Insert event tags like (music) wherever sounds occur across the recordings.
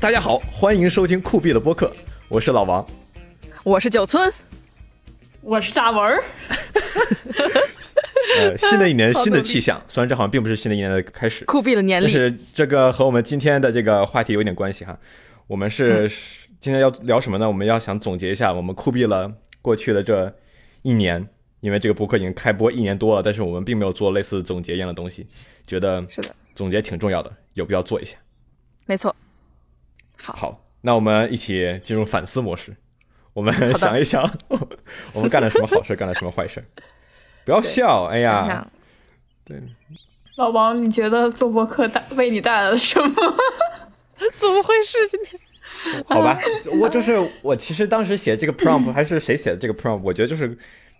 大家好，欢迎收听酷毙的播客，我是老王。我是九村，我是大文儿。(laughs) 呃，新的一年 (laughs) 新的气象，虽然这好像并不是新的一年的开始，酷毙的年龄。但是这个和我们今天的这个话题有点关系哈。我们是、今天要聊什么呢？我们要想总结一下我们酷毙了过去的这一年，因为这个播客已经开播一年多了，但是我们并没有做类似总结一样的东西，觉得是的，总结挺重要的，有必要做一下。没错。好，好，那我们一起进入反思模式。我们想一想，(laughs) 我们干了什么好事，干了什么坏事。(laughs) 不要笑，哎呀，想想。对，老王，你觉得做博客带为你带来了什么？(laughs) 怎么回事？今天？好吧，我就是我，其实当时写这个 prompt 还是谁写的这个 prompt，我觉得就是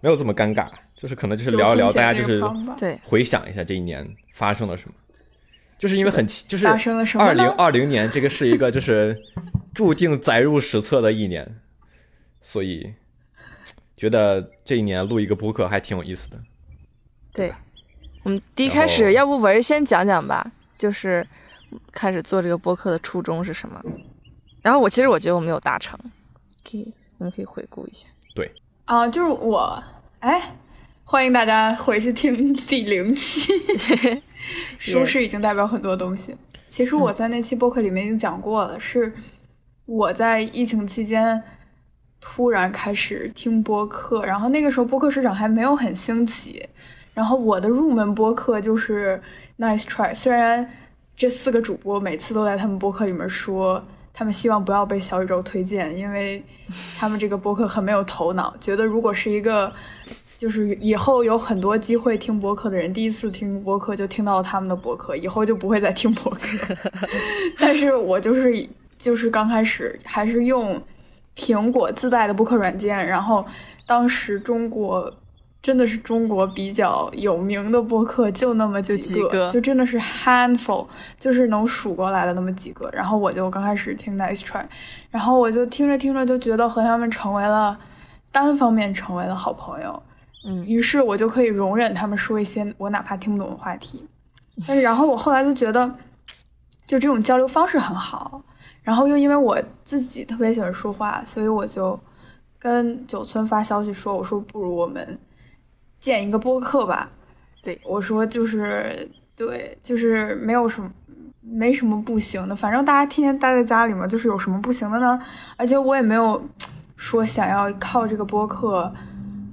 没有这么尴尬，就是可能就是聊一聊，大家就是对。回想一下这一年发生了什么，就是因为很奇，就是发生了什么二零二零年这个是一个就是注定载入史册的一年，所以觉得这一年录一个播客还挺有意思的。对，我们第一开始，要不文儿先讲讲吧，就是开始做这个播客的初衷是什么？然后我其实我觉得我没有达成，可以我们可以回顾一下。对啊，就是我，哎，欢迎大家回去听第零期。(laughs) 舒适已经代表很多东西。其实我在那期播客里面已经讲过了，是我在疫情期间突然开始听播客，然后那个时候播客市场还没有很兴起，然后我的入门播客就是 Nice Try，虽然这四个主播每次都在他们播客里面说。他们希望不要被小宇宙推荐，因为他们这个播客很没有头脑，觉得如果是一个就是以后有很多机会听播客的人，第一次听播客就听到他们的播客，以后就不会再听播客。(laughs) 但是我就是就是刚开始还是用苹果自带的播客软件，然后当时中国真的是中国比较有名的播客就那么几就几个就真的是 handful，就是能数过来的那么几个。然后我就刚开始听 Nice Try，然后我就听着听着就觉得和他们成为了单方面成为了好朋友。嗯于是我就可以容忍他们说一些我哪怕听不懂的话题，但是然后我后来就觉得，就这种交流方式很好，然后又因为我自己特别喜欢说话，所以我就跟九村发消息说，我说不如我们建一个播客吧。对我说就是对，就是没有什么。没什么不行的，反正大家天天待在家里嘛，就是有什么不行的呢？而且我也没有说想要靠这个播客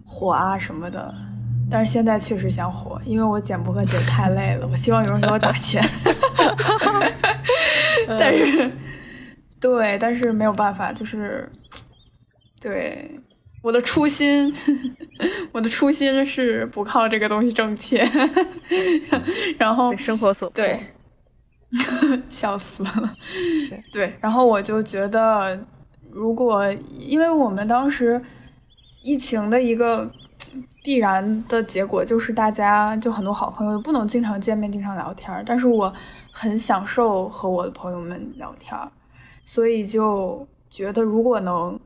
火啊什么的，但是现在确实想火，因为我剪播客剪太累了，我希望有人给我打钱。(laughs) 但是，对，但是没有办法，就是对我的初心，(laughs) 我的初心是不靠这个东西挣钱，(laughs) 然后生活所迫。对，笑死了。是对，然后我就觉得，如果因为我们当时疫情的一个必然的结果，就是大家就很多好朋友不能经常见面、经常聊天儿，但是我很享受和我的朋友们聊天儿，所以就觉得如果能，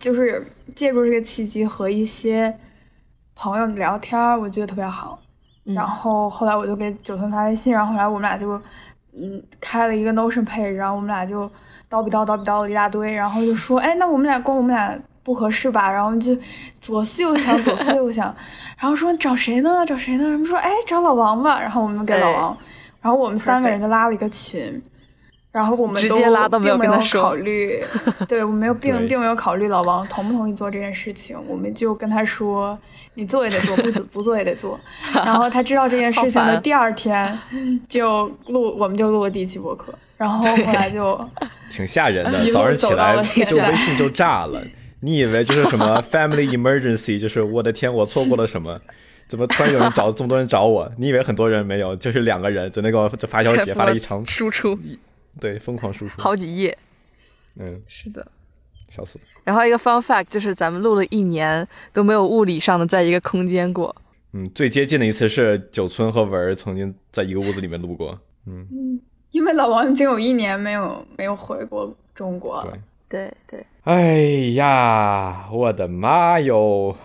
就是借助这个契机和一些朋友聊天儿，我觉得特别好。嗯然后后来我就给九村发微信，然后后来我们俩就嗯开了一个 Notion page，然后我们俩就叨逼叨叨逼叨了一大堆，然后就说哎，那我们俩光我们俩不合适吧？然后就左思右想，左思右想，(laughs) 然后说找谁呢？找谁呢？他们说哎找老王吧，然后我们给老王，然后我们三个人就拉了一个群。然后我们直接拉都没有考虑，(laughs) 对我们没有并并没有考虑老王同不同意做这件事情，我们就跟他说，你做也得做，不做 (laughs) 不做也得做。然后他知道这件事情的第二天，就录，我们就录了第一期播客。然后后来就挺吓人的一，路早上起走到来了现在就微信就炸了。你以为就是什么 (laughs) family emergency，就是我的天，我错过了什么？怎么突然有人找这么多人找我？你以为很多人没有，就是两个人就那个就发消息，(laughs) 发了一场输出 (laughs) 对疯狂输出，好几页。嗯，是的。笑死了。然后一个 fun fact 就是咱们录了一年都没有物理上的在一个空间过。嗯，最接近的一次是九村和文儿曾经在一个屋子里面录过。嗯，因为老王已经有一年没有没有回过中国了对，对对，哎呀，我的妈哟！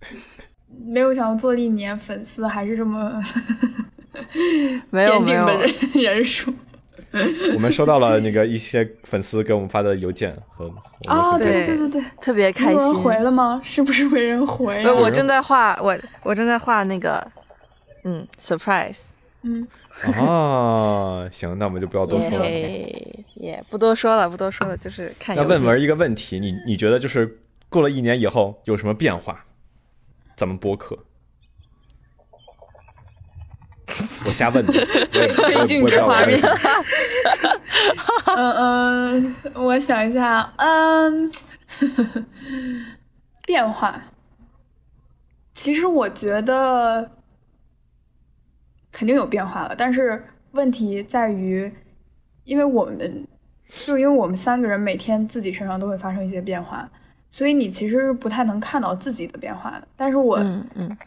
(laughs) 没有想到做了一年，粉丝还是这么 (laughs) (laughs) 没有坚没有定的人人数。我们收到了那个一些粉丝给我们发的邮件和哦，对对对对对，特别开有人心。回了吗？是不是没人回我正在画，我我正在画那个，嗯，surprise，嗯，哦，行，那我们就不要多说了。耶耶，不多说了，不多说了，就是看邮件。那问文一个问题，你你觉得就是过了一年以后有什么变化？咱们播客，我瞎问的，(laughs) 我也我也费尽不知嗯嗯，我想一下，嗯，(laughs) 变化。其实我觉得肯定有变化了，但是问题在于，因为我们就因为我们三个人每天自己身上都会发生一些变化，所以你其实不太能看到自己的变化的。但是我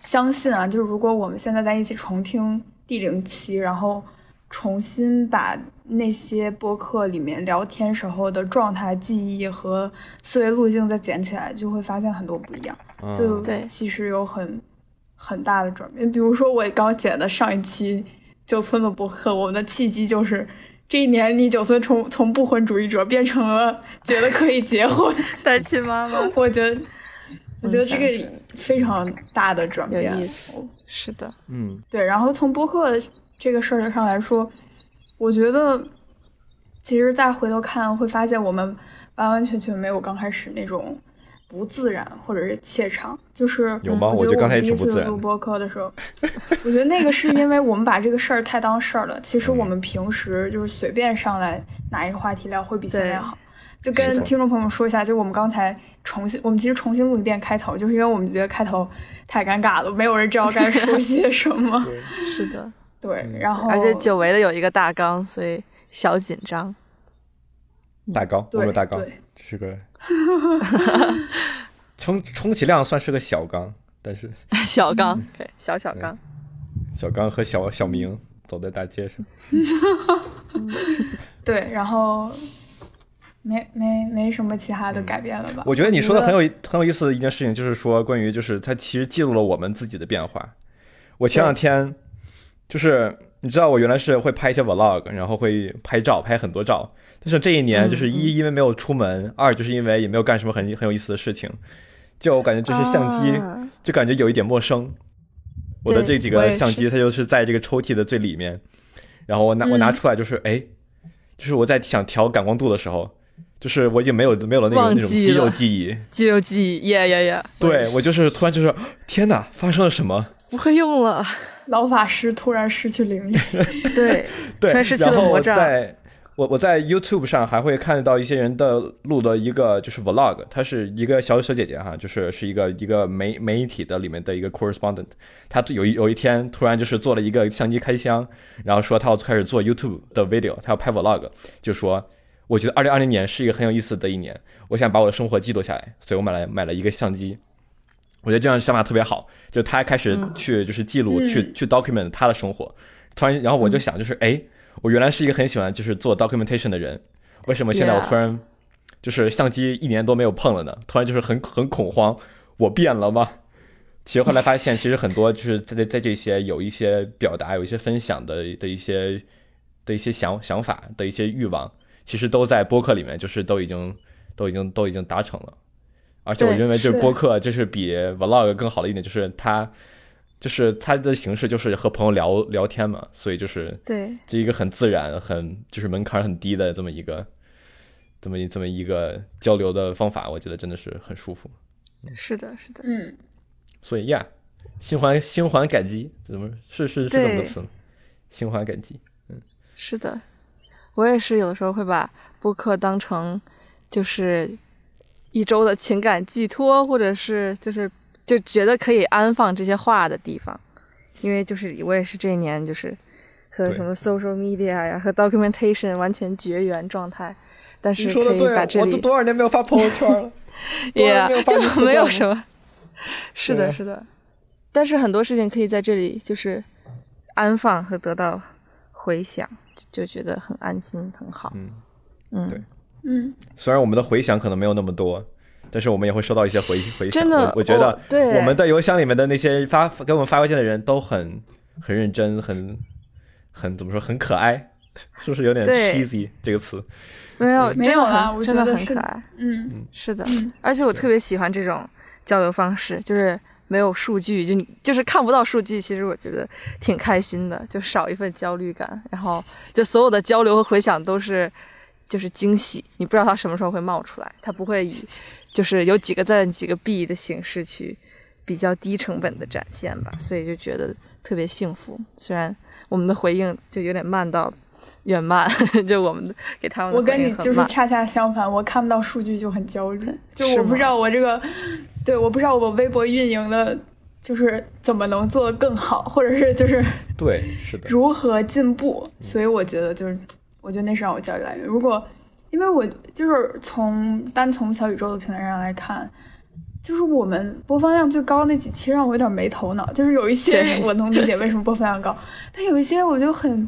相信啊，就是如果我们现在在一起重听第零期，然后重新把那些播客里面聊天时候的状态、记忆和思维路径再捡起来，就会发现很多不一样。就嗯对其实有很很大的转变。比如说我刚剪的上一期九村的播客，我们的契机就是。这一年里，九村从从不婚主义者变成了觉得可以结婚。(laughs) 单亲妈妈 (laughs) 我觉得，我觉得这个非常大的转变有变，意思。是的，嗯对，然后从播客这个事儿上来说，我觉得其实再回头看，会发现我们完完全全没有刚开始那种不自然或者是怯场。就是有吗我我觉得刚才第一次挺不自然录播客的时候，(laughs) 我觉得那个是因为我们把这个事儿太当事儿了。其实我嗯们平时就是随便上来拿一个话题聊，会比现在好。就跟听众朋友们说一下，就我们刚才重新，我们其实重新录一遍开头，就是因为我们觉得开头太尴尬了，没有人知道该 (laughs) 说些什么。是的，(laughs) 对，嗯然后而且久违的有一个大纲，所以小紧张。大纲，我有大纲，是个 (laughs) 充充其量算是个小刚，但是 (laughs) 小刚，对，小小刚。小刚和小小明走在大街上，(laughs) 对，然后没没没什么其他的改变了吧？我觉得你说的很有有很有意思的一件事情，就是说关于就是它其实记录了我们自己的变化。我前两天就是你知道我原来是会拍一些 vlog，然后会拍照，拍很多照。但是这一年就是一因为没有出门，二就是因为也没有干什么很很有意思的事情，就我感觉这些相机啊就感觉有一点陌生。我的这几个相机它就是在这个抽屉的最里面，然后我拿我拿嗯出来就是哎，就是我在想调感光度的时候，就是我已经没有没有了那种那种 (laughs) 肌肉记忆。肌肉记忆，耶耶耶！对我就是突然就是天哪，发生了什么？不会用了。老法师突然失去灵力，(laughs) 对，(laughs) 对，突然失去然后了魔杖。我在我我在 YouTube 上还会看到一些人的录的一个就是 Vlog，她是一个小小姐姐哈，就是是一个一个媒媒体的里面的一个 correspondent，她有一有一天突然就是做了一个相机开箱，然后说她要开始做 YouTube 的 video，她要拍 Vlog，就说我觉得二零二零年是一个很有意思的一年，我想把我的生活记录下来，所以我买了买了一个相机。我觉得这样想法特别好，就他开始去就是记录、嗯。去去 document 他的生活，突然然后我就想就是哎，我原来是一个很喜欢就是做 documentation 的人，为什么现在我突然就是相机一年多没有碰了呢？突然就是很很恐慌，我变了吗？其实后来发现，其实很多就是 (laughs) 在在这些有一些表达、有一些分享的的一些的一些想想法的一些欲望，其实都在播客里面，就是都已经都已经都已经达成了。而且我认为，就是是播客就是比 vlog 更好的一点，就是它就是它的形式就是和朋友聊聊天嘛，所以就是对，这一个很自然、很就是门槛很低的这么一个这么一这么一个交流的方法，我觉得真的是很舒服。是的，是的。嗯，所以呀，心怀心怀感激，怎么是是是这么个词吗？心怀感激，嗯是的，我也是有的时候会把播客当成就是一周的情感寄托，或者是就是就觉得可以安放这些话的地方，因为就是我也是这一年就是和什么 social media 呀和 documentation 完全绝缘状态，但是你说可以的对啊，把这里我都多少年没有发朋友圈了，(laughs) 多少年 yeah 没有发就没有什么，是的，是的，但是很多事情可以在这里就是安放和得到回响，就觉得很安心，很好。嗯嗯，对。嗯，虽然我们的回响可能没有那么多，但是我们也会收到一些回回响。真的我我觉得我对我们的邮箱里面的那些发给我们发邮件的人都很很认真，很很怎么说，很可爱，是不是有点对 cheesy 这个词？没有，没有啊我真的很可爱。嗯是的，嗯而且我特别喜欢这种交流方式，就是没有数据，就就是看不到数据，其实我觉得挺开心的，就少一份焦虑感，然后就所有的交流和回响都是就是惊喜，你不知道它什么时候会冒出来，它不会以就是有几个赞几个币的形式去比较低成本的展现吧，所以就觉得特别幸福。虽然我们的回应就有点慢到远慢，(laughs) 就我们的给他们我跟你就是恰恰相反，我看不到数据就很焦虑，(laughs) 就我不知道我这个，对，我不知道我微博运营的，就是怎么能做得更好，或者是就是对，是的，如何进步，所以我觉得就是，我觉得那是让我焦虑来源。如果因为我就是从单从小宇宙的平台上来看。就是我们播放量最高那几期让我有点没头脑，就是有一些我能理解为什么播放量高，但有一些我就很，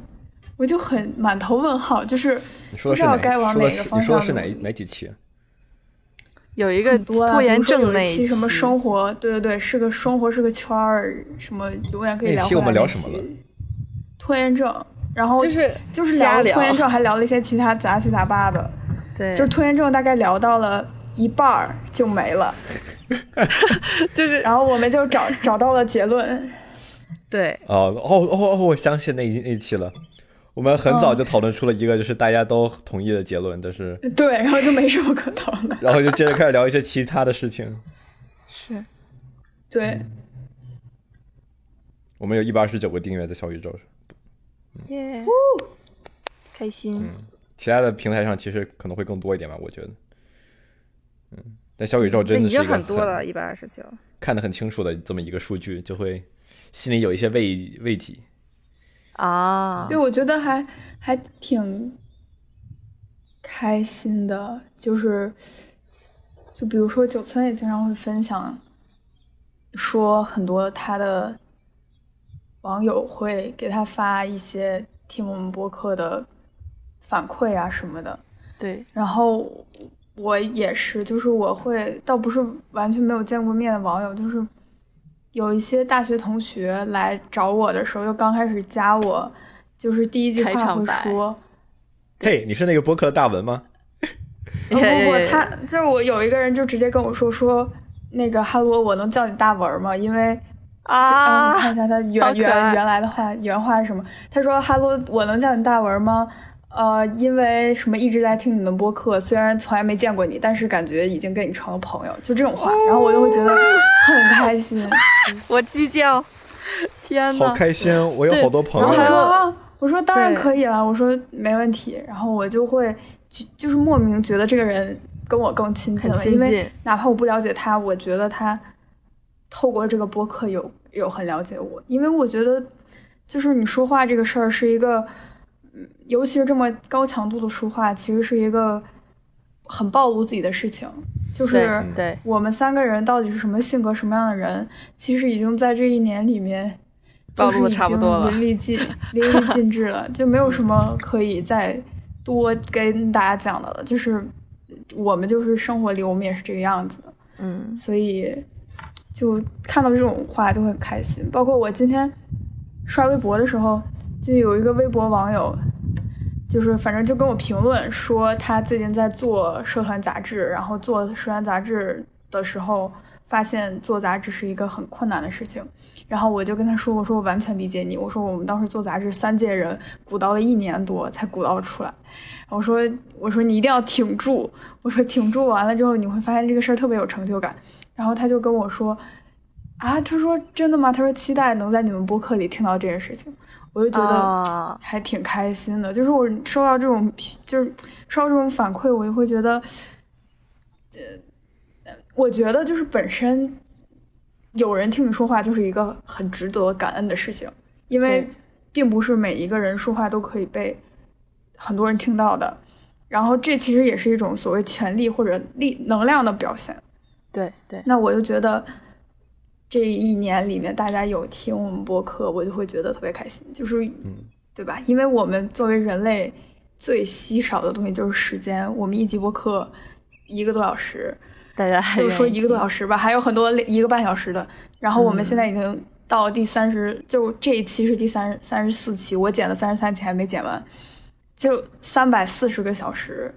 我就很满头问号，就是你说是哪？不知道该往哪个是你说的是方向努力哪哪几期？有一个拖延症那一一期什么生活，对对对，是个生活是个圈儿，什么永远可以聊回来那期我们聊什么了期？拖延症，然后就是就是瞎聊聊拖延症，还聊了一些其他杂七杂八的，对，就是拖延症大概聊到了一半儿就没了，(laughs) 就是然后我们就找找到了结论，(laughs) 对哦哦哦哦，我相信那一那一期了。我们很早就讨论出了一个就是大家都同意的结论，但是 (laughs) 对，然后就没什么可讨论的，然后就接着开始聊一些其他的事情。是对，我们有一百二十九个订阅在小宇宙上，耶，开心。其他的平台上其实可能会更多一点吧，我觉得。嗯，但小宇宙真的是一个很多了，一百二十九。看得很清楚的这么一个数据，就会心里有一些慰慰藉。啊对，，我觉得还还挺开心的，就是就比如说九村也经常会分享，说很多他的网友会给他发一些听我们播客的反馈啊什么的，对，然后我也是，就是我会倒不是完全没有见过面的网友，就是有一些大学同学来找我的时候，就刚开始加我，就是第一句话会说，嘿，你是那个播客的大文吗？呃 (laughs) 不不，(laughs) 他就是我有一个人就直接跟我说说那个哈罗，我能叫你大文吗？因为就啊嗯，看一下他原原原来的话，原话是什么？他说哈喽，我能叫你大文吗？呃，因为什么一直在听你们播客，虽然从来没见过你，但是感觉已经跟你成了朋友，就这种话，然后我就会觉得很开心。(laughs) 我鸡叫，天好，开心，我有好多朋友然后他。说啊，我说当然可以了，我说没问题。然后我就会就就是莫名觉得这个人跟我更亲近了，因为。哪怕我不了解他，我觉得他透过这个播客有有很了解我，因为我觉得就是你说话这个事儿是一个，嗯，尤其是这么高强度的说话，其实是一个很暴露自己的事情，就是我们三个人到底是什么性格、什么样的人，其实已经在这一年里面暴露的差不多了就是已经淋漓尽淋漓尽致了，就没有什么可以再多跟大家讲的了。就是我们就是生活里我们也是这个样子。的，嗯，所以就看到这种话就会很开心。包括我今天刷微博的时候，就有一个微博网友。就是反正就跟我评论说，他最近在做社团杂志，然后做社团杂志的时候，发现做杂志是一个很困难的事情。然后我就跟他说：“我说我完全理解你。我说我们当时做杂志，三届人鼓捣了一年多才鼓捣出来。我说我说你一定要挺住。我说挺住完了之后，你会发现这个事儿特别有成就感。然后他就跟我说：啊，他说真的吗？他说期待能在你们播客里听到这件事情。我就觉得啊，还挺开心的。就是我收到这种，就是收到这种反馈，我就会觉得，呃，我觉得就是本身有人听你说话，就是一个很值得感恩的事情，因为并不是每一个人说话都可以被很多人听到的。然后这其实也是一种所谓权力或者力能量的表现。对对，那我就觉得这一年里面大家有听我们播客，我就会觉得特别开心，就是，对吧？因为我们作为人类最稀少的东西就是时间，我们一集播客一个多小时，大家还就说一个多小时吧，还有很多一个半小时的。然后我们嗯现在已经到第三十、就这一期是第三三十四期，我剪了三十三期还没剪完。就三百四十个小时，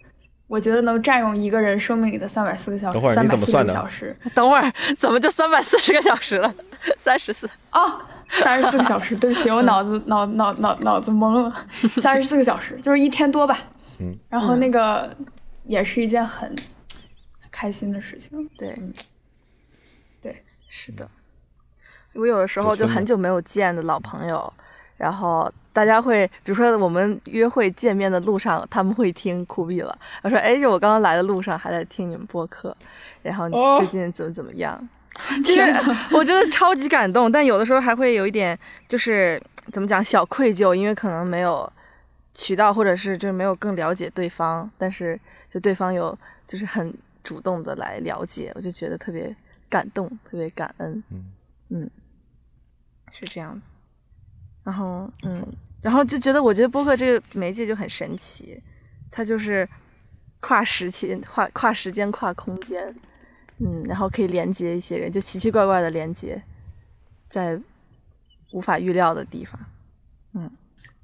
我觉得能占用一个人生命里的三百四个小时，等会儿三百四十你怎么算的个小时等会儿怎么就三百四十个小时了？(laughs) 三十四。哦，三十四个小时，对不起，我脑子 (laughs) 脑脑脑脑子懵了，三十四个小时就是一天多吧。嗯，然后那个也是一件很开心的事情。对，嗯对，是的。我有的时候就很久没有见的老朋友，然后大家会，比如说我们约会见面的路上，他们会听酷毙了。他说，哎，就我刚刚来的路上还在听你们播客，然后你哦最近怎么怎么样？(laughs) 其实 (laughs) 我真的超级感动，但有的时候还会有一点，就是怎么讲小愧疚，因为可能没有渠道，或者是就是没有更了解对方，但是就对方有就是很主动的来了解，我就觉得特别感动，特别感恩。嗯嗯，是这样子。然后嗯，然后就觉得我觉得播客这个媒介就很神奇，它就是跨时期、跨跨时间、跨空间。嗯，然后可以连接一些人，就奇奇怪怪的连接，在无法预料的地方。嗯，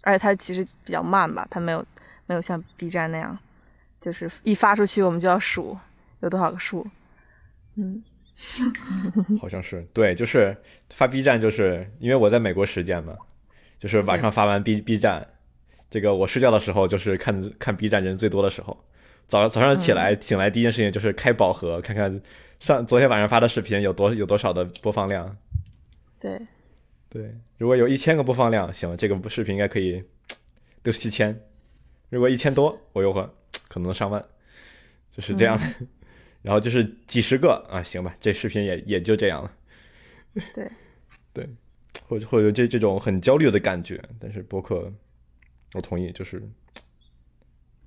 而且它其实比较慢吧，它没有没有像 B 站那样，就是一发出去我们就要数有多少个数。嗯，(laughs) 好像是对，就是发 B 站，就是因为我在美国时间嘛，就是晚上发完 B B 站，这个我睡觉的时候就是看看 B 站人最多的时候。早早上起来、醒来第一件事情就是开宝盒，看看上昨天晚上发的视频有多有多少的播放量。对，对，如果有一千个播放量，行，这个视频应该可以六七千。如果一千多，我有可可能上万，就是这样的。(laughs) 然后就是几十个啊，行吧，这视频也也就这样了。对，对，或者或者这这种很焦虑的感觉，但是播客，我同意，就是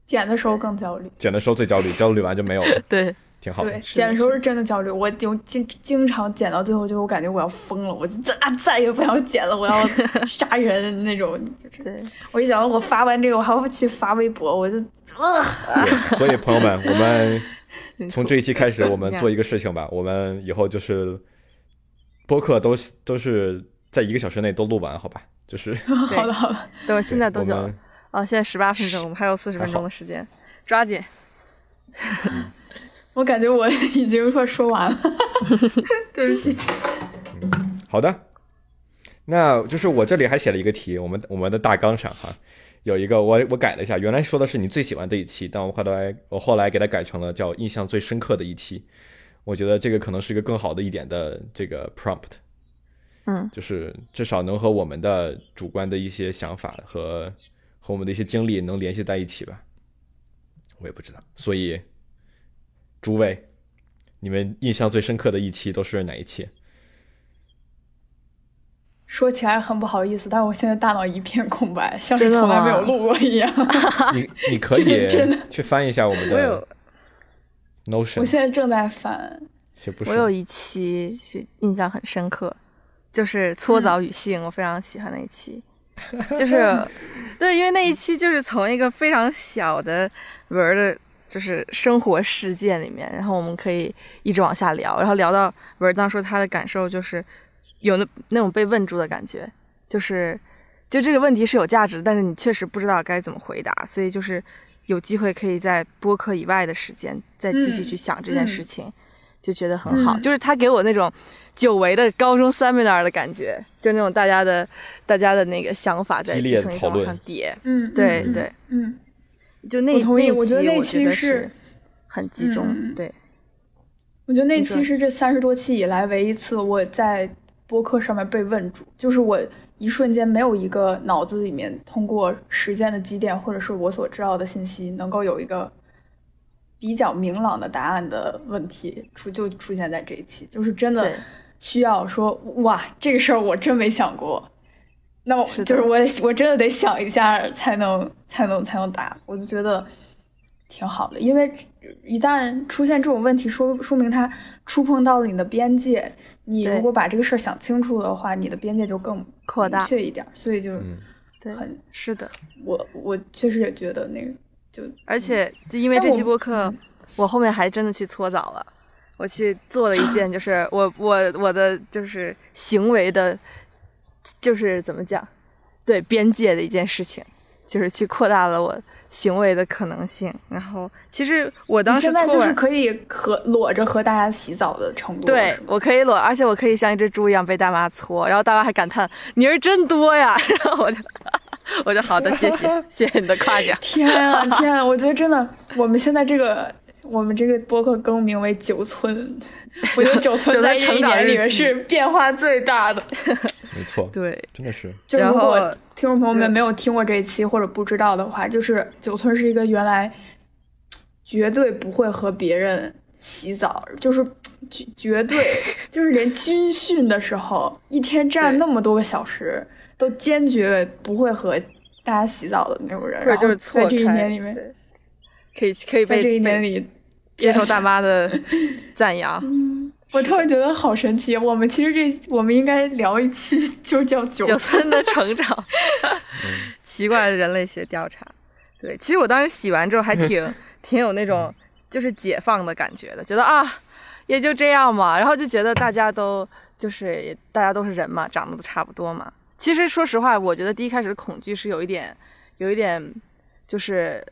剪的时候更焦虑。剪的时候最焦虑，焦虑完就没有了，(laughs) 对，挺好的对，。剪的时候是真的焦虑，我就经经常剪到最后，就是我感觉我要疯了，我就再啊再也不想剪了，我要杀人 (laughs) 那种。就是对，我一想到我发完这个，我还要去发微博，我就啊，对所以朋友们，我们从这一期开始，(laughs) 我们做一个事情吧，我们以后就是播客都都是在一个小时内都录完，好吧？就是 (laughs) 好的好的，等会儿现在多久了我们？哦，现在十八分钟，我们还有四十分钟的时间，抓紧。(laughs) 我感觉我已经快说完了，(laughs) 对不起。好的，那就是我这里还写了一个题，我们我们的大纲上哈，有一个我我改了一下，原来说的是你最喜欢的一期，但我后来我后来给它改成了叫印象最深刻的一期，我觉得这个可能是一个更好的一点的这个 prompt，嗯，就是至少能和我们的主观的一些想法和和我们的一些经历能联系在一起吧，我也不知道，所以诸位，你们印象最深刻的一期都是哪一期？说起来很不好意思，但是我现在大脑一片空白，像是从来没有录过一样。(laughs) 你你可以真的去翻一下我们我有的 Notion，我现在正在翻，是不是？我有一期是印象很深刻，就是搓澡与性，我非常喜欢那一期，就是对，因为那一期就是从一个非常小的文儿的，就是生活事件里面，然后我们可以一直往下聊，然后聊到文儿当说他的感受就是有那那种被问住的感觉，就是就这个问题是有价值，但是你确实不知道该怎么回答，所以就是有机会可以在播客以外的时间再继续嗯去想这件嗯事情。(laughs) 就觉得很好，嗯。就是他给我那种久违的高中 seminar 的感觉，就那种大家的大家的那个想法在激烈一层一层往上叠，嗯，嗯对对，嗯，就那我同意那一我觉得那期是很集中，嗯对，我觉得那期是这三十多期以来唯一一次我在播客上面被问住，就是我一瞬间没有一个脑子里面通过时间的积淀或者是我所知道的信息能够有一个比较明朗的答案的问题出就出现在这一期，就是真的需要说哇这个事儿我真没想过。那我是就是我得我真的得想一下才能才能才能答，我就觉得挺好的，因为一旦出现这种问题，说说明它触碰到了你的边界。你如果把这个事儿想清楚的话，你的边界就更扩大明确一点。所以就嗯对，很，是的，我我确实也觉得那个就而且就因为这期播客，嗯我后面还真的去搓澡了，我去做了一件 (laughs) 就是我我我的就是行为的，就是怎么讲，对边界的一件事情，就是去扩大了我行为的可能性。然后其实我当时现在就是可以和裸着和大家洗澡的程度。对我可以裸，而且我可以像一只猪一样被大妈搓，然后大妈还感叹你人真多呀，然后我就 (laughs) 我就好的，谢谢 (laughs) 谢谢你的夸奖。天啊 (laughs) 天啊！我觉得真的，我们现在这个我们这个播客更名为九村，我觉得九村在成长年里面是变化最大的。没错，对，真的是就如然后果听众朋友们没有听过这一期或者不知道的话，就是九村是一个原来绝对不会和别人洗澡，就是绝绝对就是连军训的时候，一天站那么多个小时，都坚决不会和大家洗澡的那种人。或者就是在这一开，年里面，对，可以可以被在这一年里接受大妈的 (laughs) 赞扬。我突然觉得好神奇。我们其实这我们应该聊一期，就叫九九村的成长，(laughs) 奇怪的人类学调查。对，其实我当时洗完之后还挺 (laughs) 挺有那种就是解放的感觉的，觉得啊也就这样嘛，然后就觉得大家都就是大家都是人嘛，长得都差不多嘛。其实说实话，我觉得第一开始的恐惧是有一点有一点就是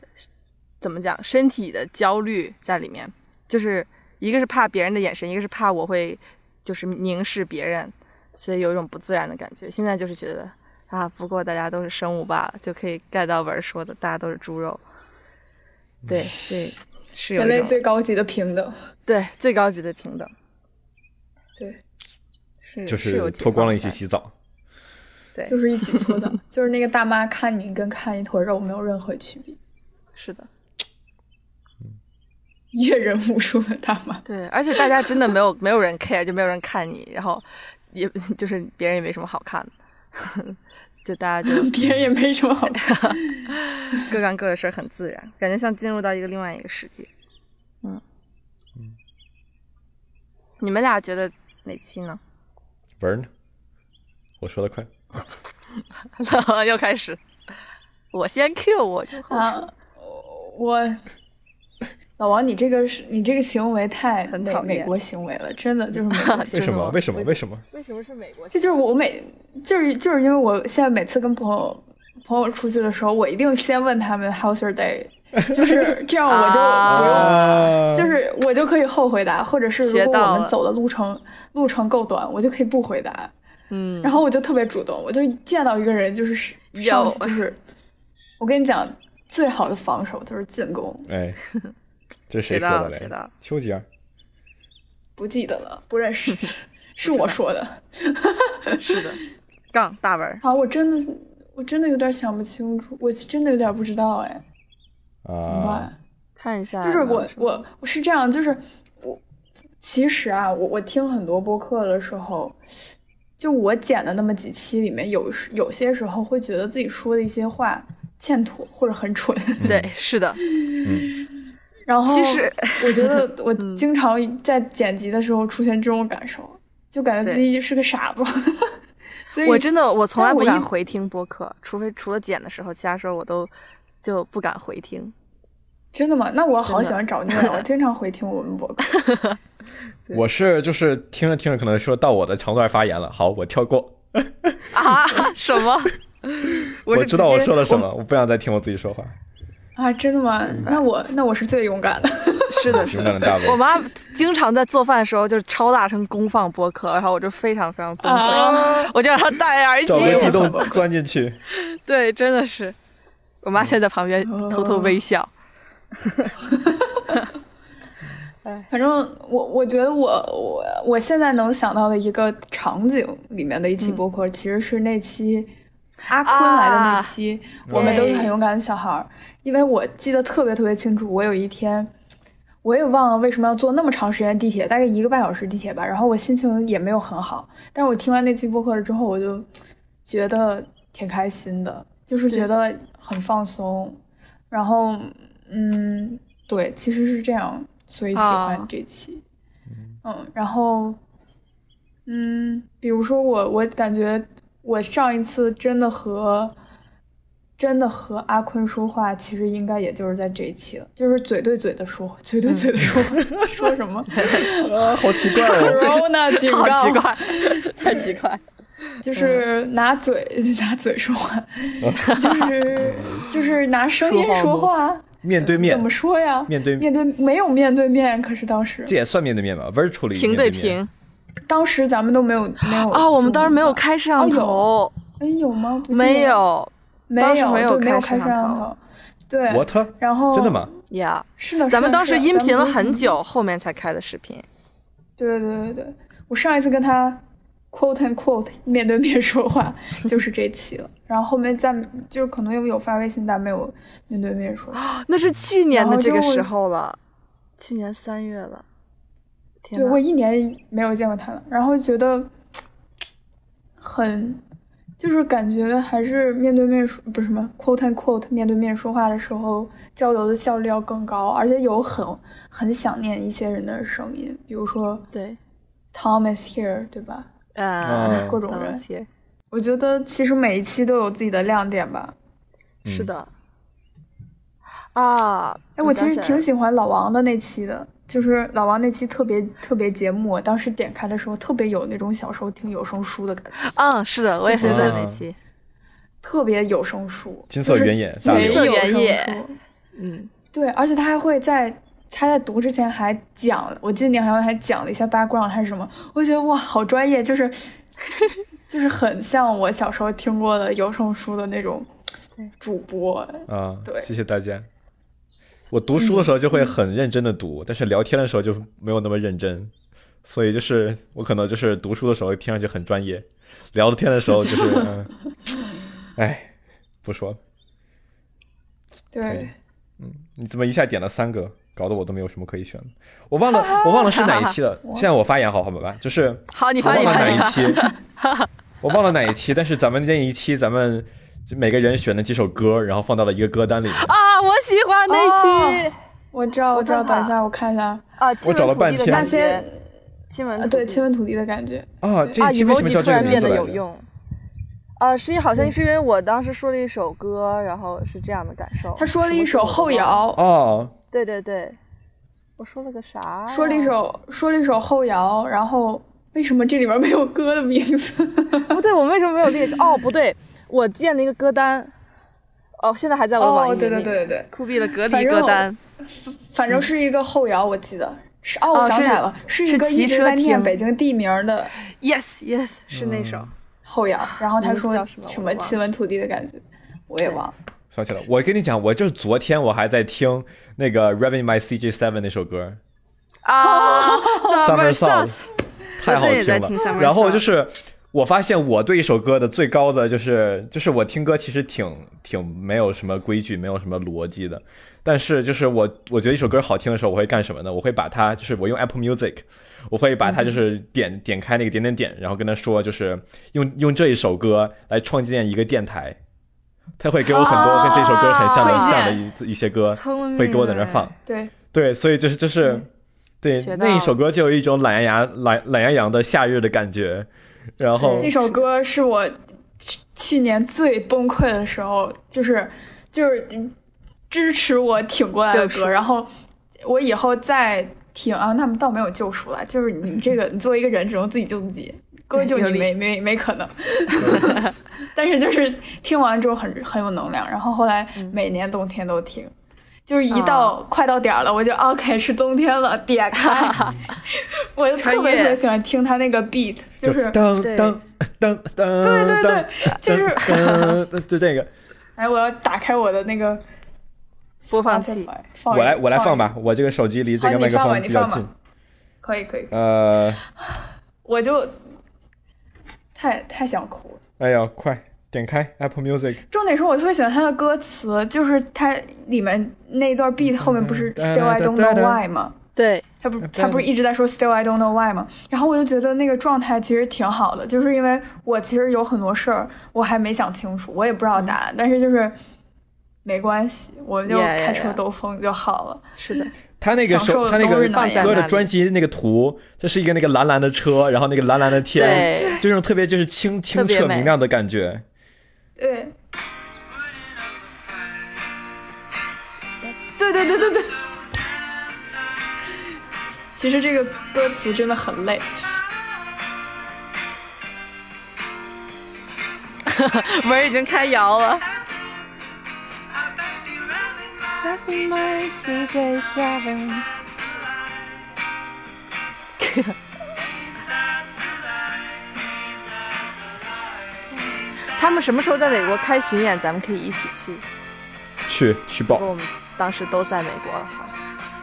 怎么讲身体的焦虑在里面，就是一个是怕别人的眼神，一个是怕我会就是凝视别人，所以有一种不自然的感觉。现在就是觉得啊，不过大家都是生物罢了，就可以盖到文说的，大家都是猪肉。对，所以是有人类最高级的平等。对最高级的平等，对，是就是脱光了一起洗澡，对，就是一起做的，就是那个大妈看你跟看一坨肉没有任何区别，(laughs) 是的，阅人无数的大妈。对，而且大家真的没有没有人 care，就没有人看你，然后也就是别人也没什么好看的，就大家就 (laughs) 别人也没什么好看。(laughs) 各干各的事儿，很自然，感觉像进入到一个另外一个世界。嗯，你们俩觉得哪期呢？文儿呢？我说的快，(laughs) 又开始，我先 Q 我啊，我老王，你这个是你这个行为太美很讨厌美国行为了，真的就是美国 (laughs) 行为。为什么？为什么？为什么？为什么是美国？这就是我每就是就是因为我现在每次跟朋友朋友出去的时候，我一定先问他们 How's your day，(laughs) 就是这样我就不用。啊，就是我就可以后回答，或者是如果我们走的路程路程够短，我就可以不回答。嗯，然后我就特别主动，我就见到一个人就是上去就是，我跟你讲，最好的防守就是进攻。哎，这谁说的嘞？了学到了丘吉尔。不记得了，不认识，(laughs) 是我说的。(laughs) 是的，杠大文儿，啊，我真的我真的有点想不清楚，我真的有点不知道哎，怎么啊办？，看一下就是我我我是这样，就是我其实啊，我我听很多播客的时候，就我剪的那么几期里面，有时有些时候会觉得自己说的一些话欠妥或者很蠢，(laughs) 对，是的，(laughs) 然后其实我觉得 (laughs) 我嗯经常在剪辑的时候出现这种感受，就感觉自己就是个傻子。所以我真的我从来不敢回听播客，除非除了剪的时候，其他时候我都就不敢回听。真的吗？那我好喜欢找你啊！我经常回听我们播客。(laughs) 我是就是听着听着，可能说到我的长段发言了，好，我跳过。(laughs) 啊？什么？(laughs) 我是知道我说了什么，我不想再听我自己说话。啊，真的吗？那我那我是最勇敢的。是的，是的。勇敢的大我。妈经常在做饭的时候就是超大声公放播客，然后我就非常非常崩溃，啊，我就让她戴耳找机。个地洞钻进去。对，真的是，我妈现在在旁边偷偷微笑。反正我我觉得我我我现在能想到的一个场景里面的一期播客，其实是那期阿坤来的那期，我们都是很勇敢的小孩儿。因为我记得特别特别清楚，我有一天我也忘了为什么要坐那么长时间地铁，大概一个半小时地铁吧。然后我心情也没有很好，但是我听完那期播客了之后，我就觉得挺开心的，就是觉得很放松。然后，嗯，对，其实是这样，所以喜欢哦这期。嗯，然后，嗯，比如说我，我感觉我上一次真的和真的和阿坤说话，其实应该也就是在这一期了，就是嘴对嘴的说，嘴对嘴的说，(laughs) 说什么啊，(laughs) 好奇怪哦！？(laughs) Corona 警告，好奇怪，太奇怪。就是拿嘴拿嘴说话，就是就是拿声音说话，面对面怎么说呀？面对面对没有面对面，可是当时这也算面对面吧？Virtually 平对对平当时咱们都没有没有啊，我们当时没有开摄像头，哎有吗？没有没当时没有没有开摄像头对，What？然后真的吗？呀。是的，咱们当时音频了很久，后面才开的视频。对对对对，我上一次跟他 quote and quote 面对面说话就是这期了，然后后面再就是可能有有发微信，但没有面对面说。那是去年的这个时候了，去年三月了。天对我一年没有见过他了，然后觉得很，就是感觉还是面对面说不是什么 quote and quote 面对面说话的时候交流的效率要更高，而且有很很想念一些人的声音，比如说对，Tom is here，对吧？呃，嗯 (laughs) 各种人，当些。我觉得其实每一期都有自己的亮点吧。是的。啊，哎，我其实挺喜欢老王的那期的，就是老王那期特别特别节目，我当时点开的时候特别有那种小时候听有声书的感觉，嗯，是的，我也很喜欢啊那期。特别有声书，金色原野金色原野。嗯，对，而且他还会在他在读之前还讲，我记得你好像还讲了一下 background 还是什么，我觉得哇，好专业，就是 (laughs) 就是很像我小时候听过的有声书的那种对主播，啊，对谢谢大家。我读书的时候就会很认真的读，但是聊天的时候就没有那么认真，所以就是我可能就是读书的时候听上去很专业，聊天的时候就是，嗯，哎，不说了。(laughs) 对，你怎么一下点了三个，搞得我都没有什么可以选的。我忘了，我忘了是哪一期了。(laughs) 现在我发言好好吧，就是好，你我忘了发你发你发。哪一期，(laughs) 我忘了哪一期，但是咱们那一期咱们每个人选了几首歌，然后放到了一个歌单里面。啊，我喜欢那期我知道，我知道，我知道等一下我看一下，啊，我找了半天那些亲吻呃对亲吻土地的感觉，啊，这啊一期为什么叫这个突然变名字来着？得有用。啊，是因好像是因为我当时说了一首歌，然后是这样的感受。他说了一首后。摇，哦，对对对，我说了个啥呀？说了一首说了一首后摇，然后为什么这里面没有歌的名字？不对，我们为什么没有列？哦，不对，我建了一个歌单。哦，现在还在我的网易哦，对云里面。对对对对，酷毙的隔离歌单。反正是一个后摇，我记得是哦，我想起来了，是是一个一直骑车听在念北京地名的 Yes Yes，是那首。后摇，然后他说什么亲吻土地的感觉，我也忘了。想起来了，我跟你讲，我就是昨天我还在听那个 Revving My CJ Seven 那首歌啊 Summer Song，Sun。太好听了。然后就是我发现我对一首歌的最高的就是就是我听歌其实挺挺没有什么规矩，没有什么逻辑的。但是就是我我觉得一首歌好听的时候，我会干什么呢？我会把它就是我用 Apple Music，我会把它就是点、点开那个点点点，然后跟他说就是用用这一首歌来创建一个电台。他会给我很多跟这首歌很像的、推荐。这样的一一些歌，会给我在那放。对，对，所以就是就是，对那一首歌就有一种懒洋洋、懒懒洋洋的夏日的感觉。然后那首歌是我去去年最崩溃的时候，就是就是支持我挺过来的歌，然后我以后再听啊，那么倒没有救赎了，就是你这个你作为一个人，只能自己救自己，歌 (laughs) 救有理你没没没可能。(laughs) 但是就是听完之后很很有能量，然后后来每年冬天都听。就是一到、快到点儿了，我就 OK 是冬天了，点开，(laughs) 我就特别特别喜欢听他那个 beat，就是对当当当当，对对对就是是就这个，哎，我要打开我的那个播放器。放我来我来放，吧，我这个手机离这个麦克好你放吧风比较近你放吧。可以可以，呃，我就太太想哭了。哎呀，快点开 Apple Music，重点是我特别喜欢他的歌词，就是它里面那段 beat 后面不是 Still I don't know why 吗？对，他不是他不是一直在说 Still I don't know why 吗？然后我就觉得那个状态其实挺好的，就是因为我其实有很多事儿我还没想清楚，我也不知道答案，但是就是没关系，我就开车.兜风就好了。是的，他那个手他那个歌的专辑那个图，这是一个那个蓝蓝的车，然后那个蓝蓝的天，就那种特别就是清清澈明亮的感觉。对，对对对对对。其实这个歌词真的很累。(laughs) 门已经开摇了。他们什么时候在美国开巡演？咱们可以一起去。去去报。我们当时都在美国的话，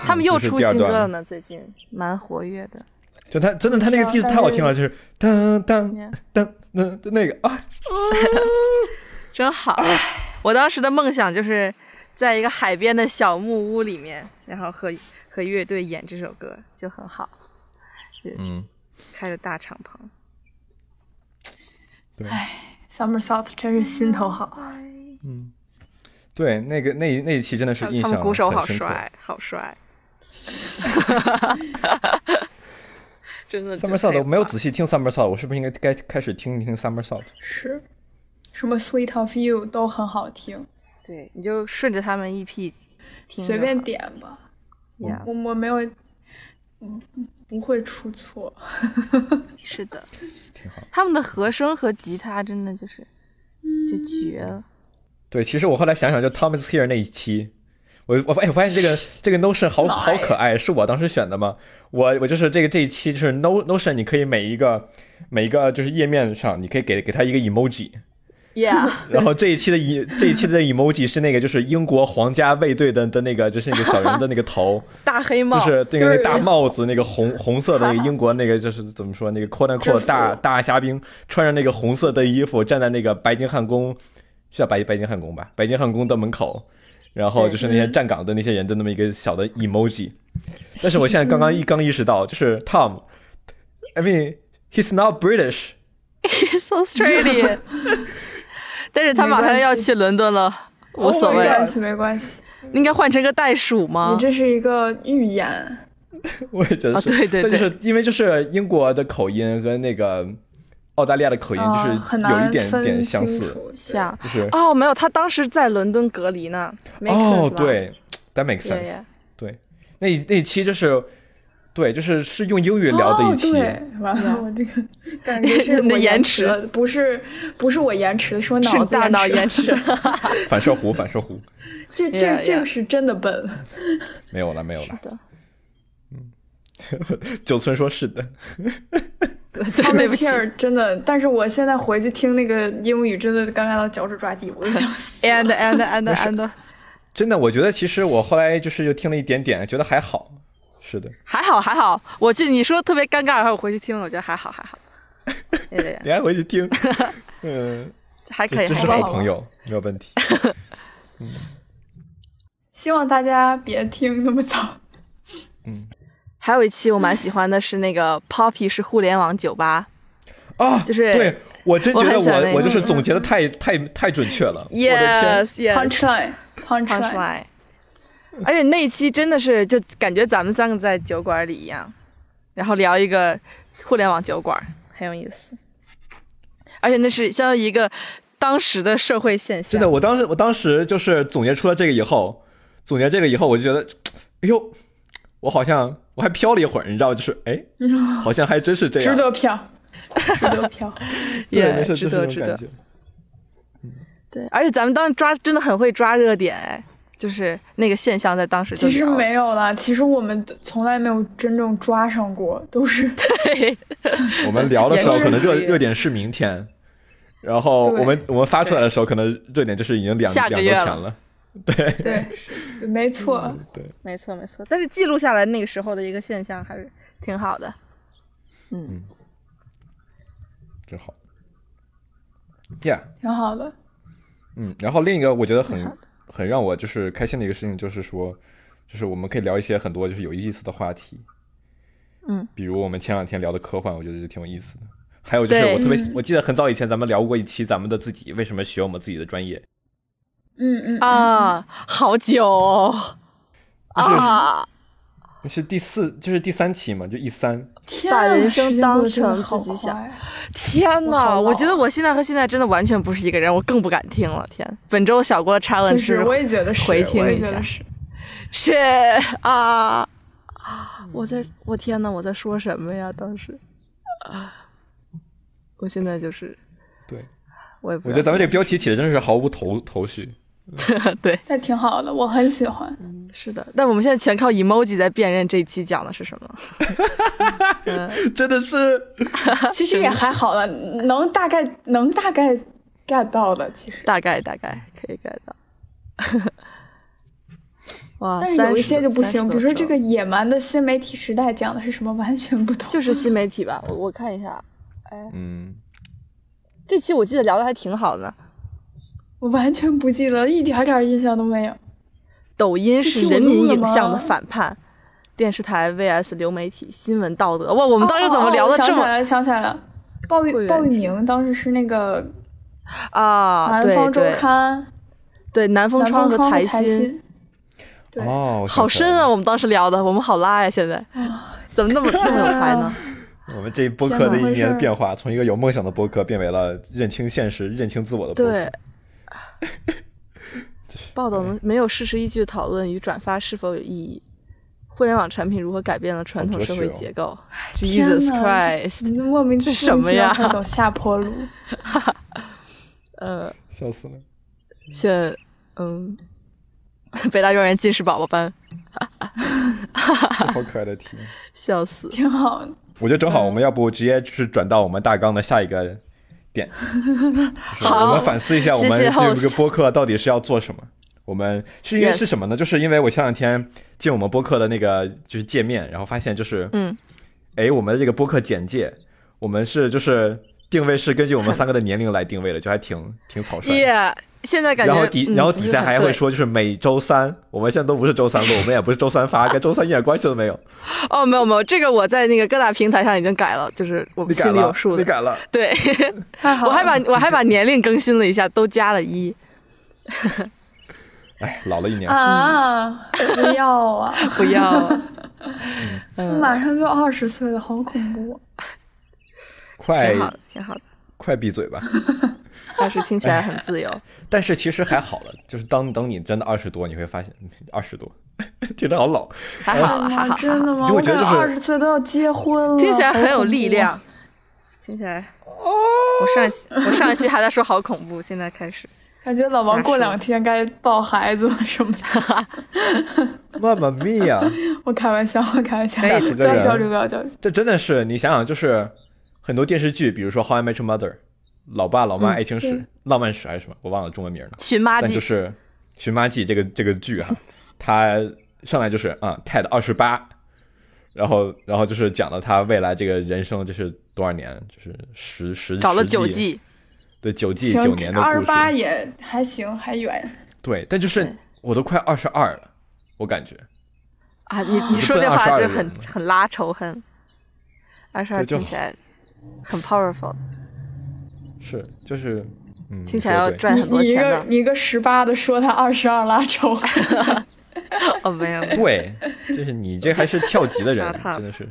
他们又出新歌了呢，最近蛮活跃的。就他真的，他那个地太好听了，就是当当当当那个啊，(laughs) 真好。我当时的梦想就是在一个海边的小木屋里面，然后和和乐队演这首歌，就很好。嗯，开着大敞篷。对。Summer Salt 真是心头好。嗯，对，那个那那一期真的是印象他们鼓手好帅，好帅。(laughs) 真的。Summer Salt 我没有仔细听 Summer Salt，我是不是应该该开始听一听 Summer Salt？是，什么 Sweet of You 都很好听。对，你就顺着他们 EP 听，随便点吧。我我没有，嗯，不会出错。(laughs) 是的。挺好。他们的和声和吉他真的就是就绝了。对，其实我后来想想，就 Thomas Here 那一期。我我哎，我发现这个这个 Notion 好好可爱，是我当时选的吗？我我就是这个这一期就是 No Notion，你可以每一个每一个就是页面上，你可以给给他一个 emoji，Yeah。(laughs) 然后这一期的一这一期的 emoji 是那个就是英国皇家卫队的的那个就是那个小人的那个头，(laughs) 大黑帽，就是那个那大帽子，那个红红色的 (laughs) 那个英国那个就是怎么说那个 quote unquote 大大虾兵，穿着那个红色的衣服站在那个白金汉宫，是叫白白金汉宫吧？白金汉宫的门口。然后就是那些站岗的那些人的那么一个小的 emoji，但是我现在刚刚一刚意识到，就是 Tom，I mean he's not British，he's Australian，但是他马上要去伦敦了，无所谓，没关系，没关系。应该换成个袋鼠吗？你这是一个预言。(laughs) 我也觉得是，对对对，就是因为就是英国的口音跟那个。澳大利亚的口音就是有一点点相似，像就是哦，没有，他当时在伦敦隔离呢。哦，对，That makes sense。对，那那一期就是对，就是是用英语聊的一期。完了，我这个感觉是 (laughs) 你的延迟了，不是不是我延迟，是我脑子大脑延迟。(laughs) (laughs) 反射弧，反射弧。这这这个是真的笨。没有了，没有了。嗯，九村说是的。他们气儿真的，但是我现在回去听那个英语，真的尴尬到脚趾抓地，我都想死。And and and and，真的，我觉得其实我后来就是又听了一点点，觉得还好。是的，还好还好。我去你说特别尴尬，然后我回去听了，我觉得还好还好。(laughs) 你还回去听？(laughs) 嗯，还可以，这是好朋友，没有问题。(laughs) 嗯，希望大家别听那么早。嗯。还有一期我蛮喜欢的是那个 Poppy 是互联网酒吧啊，就是对我真觉得我我就是总结的太太太准确了，Yes，Yes，Punchline，Punchline，(laughs) 而且那一期真的是就感觉咱们三个在酒馆里一样，然后聊一个互联网酒馆很有意思，而且那是相当于一个当时的社会现象。真的，我当时我当时就是总结出了这个以后，总结这个以后，我就觉得，哎呦，我好像。我还飘了一会儿，你知道，就是哎，(laughs) 好像还真是这样，值得飘，(laughs) 值得飘，对，值得，值得。嗯，对，而且咱们当时抓真的很会抓热点，哎，就是那个现象在当时其实没有了，其实我们从来没有真正抓上过，都是对。(laughs) (laughs) 我们聊的时候可能热热点是明天，然后我们我们发出来的时候可能热点就是已经两两周前了。对。对，没错，对，没错没错。但是记录下来那个时候的一个现象还是挺好的，嗯，真好，Yeah，挺好的。嗯，然后另一个我觉得很很让我就是开心的一个事情，就是说，就是我们可以聊一些很多就是有意思的话题，嗯，比如我们前两天聊的科幻，我觉得就挺有意思的。还有就是我特别我记得很早以前咱们聊过一期咱们的自己为什么学我们自己的专业。嗯嗯啊，好久啊！那是第四，就是第三期嘛，就一三。把人生当成自己想。天哪，我觉得我现在和现在真的完全不是一个人，我更不敢听了。天，本周小郭的 challenge 是，我也觉得是回听一下。是是啊，我在我天哪，我在说什么呀？当时，我现在就是对。我也不我觉得咱们这个标题起的真的是毫无头头绪。(laughs) 对，那挺好的，我很喜欢。是的。但我们现在全靠 emoji 在辨认这一期讲的是什么。嗯，(laughs) 真的是，(laughs) 其实也还好了，能大概能大概 get 到的，其实。大概大概可以 get 到。哇，但是有一些就不行，比如说这个野蛮的新媒体时代讲的是什么，完全不懂。就是新媒体吧，我我看一下，哎，嗯，这期我记得聊的还挺好的。我完全不记得，一点点印象都没有。抖音是人民影像的反叛，电视台 vs 流媒体，新闻道德。哇，我们当时怎么聊的这么哦哦哦想起来了，想起来了。鲍玉鲍玉制明当时是那个啊？南方周刊、对，南风窗和方窗和财新。对哦，好深啊！我们当时聊的，我们好拉呀！现在怎么那么那么有才呢？(laughs) 我们这播客的一年的变化，从一个有梦想的播客变为了认清现实、认清自我的播客。对，(laughs) 报道能没有事实依据的讨论与转发是否有意义？互联网产品如何改变了传统社会结构天？Jesus Christ！你莫名这其什么呀走下坡路。(laughs) 呃，笑死了。现在嗯，(laughs) 北大幼儿园近视宝宝班，好可爱的题。笑死！挺好的。我觉得正好，我们要不直接就是转到我们大纲的下一个点，(laughs) 我们反思一下我们这个播客到底是要做什么。我们是因为是什么呢？就是因为我前两天进我们播客的那个就是界面，然后发现就是，嗯，哎，我们的这个播客简介，我们是就是定位是根据我们三个的年龄来定位的，就还挺挺草率的。耶！现在感觉，然后底，嗯然后底下还会，说，就是每周三，我们现在都不是周三录，我们也不是周三发，(laughs) 跟周三一点关系都没有。哦，没有没有，这个我在那个各大平台上已经改了，就是我们心里有数，的。你改了，对，太好了。我还把我还把年龄更新了一下，都加了一。(laughs) 哎，老了一年。啊，不要啊！(laughs) 不要，我马上就二十岁了，好恐怖。快挺好的，挺好的。快闭嘴吧！但是听起来很自由。(laughs) 但是其实还好了，就是当等你真的二十多，你会发现二十多，听着好老。还好了，还好，真的吗？就会觉得就是二十岁都要结婚了，听起来很有力量。听起来，我上一期我上一期还在说好恐怖，现在开始 (laughs) 感觉老王过两天该抱孩子了什么的。妈妈咪呀！我开玩笑，我开玩笑，不要焦虑，不要焦虑。这真的是你想想，就是很多电视剧，比如说《How I Met Your Mother》，老爸老妈爱情史、对。浪漫史还是什么，我忘了中文名了。寻妈记就，是《寻妈记》这个这个剧哈，它上来就是啊、t e d 二十八，然后然后就是讲了他未来这个人生这是多少年，就是十十找了九季，对九季九年的二十，八也还行，还远。对，但就是我都快二十二了，我感觉。啊，你你说这话就很很拉仇恨。二十二听起来很 powerful，是就是嗯，听起来要赚很多你一钱的。个你一个十八的说他二十二拉仇，(laughs) 哦，没有，对，就是你这还是跳级的人 (laughs) 真的是。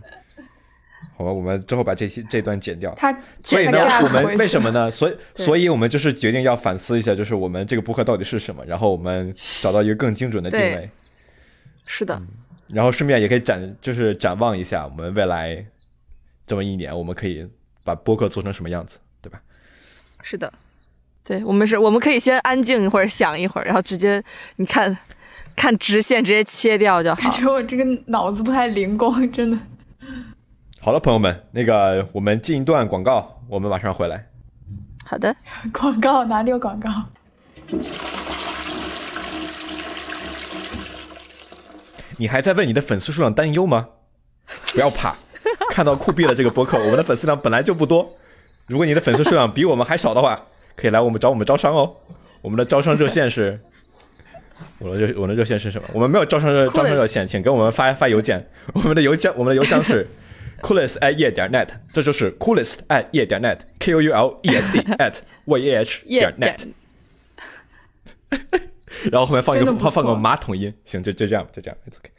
好吧，我们之后把这些这段剪掉。他所以呢，我们为什么呢？所以，(laughs) 所以我们就是决定要反思一下，就是我们这个播客到底是什么，然后我们找到一个更精准的定位，是的，然后顺便也可以展，就是展望一下我们未来这么一年，我们可以把播客做成什么样子？是的，对我们是，我们可以先安静一会儿，想一会儿，然后直接你看看直线直接切掉就好感。觉我这个脑子不太灵光，真的。好了，朋友们，那个我们进一段广告，我们马上回来。好的，(laughs) 广告哪里有广告？你还在为你的粉丝数量担忧吗？不要怕，看到酷毙了这个播客，我们的粉丝量本来就不多。如果你的粉丝数量比我们还少的话，(laughs) 可以来我们找我们招商哦。我们的招商热线是，我的热我的热线是什么？我们没有招商热招商热线，请给我们发发邮件。我们的邮件我们的邮箱是 coolest at 夜点 net，这就是 coolest at 夜点 net，k o u l e s t (laughs) at y a h 点 net。(laughs) 然后后面放一个放放个马桶音，行，就就这样，就这样，it's OK。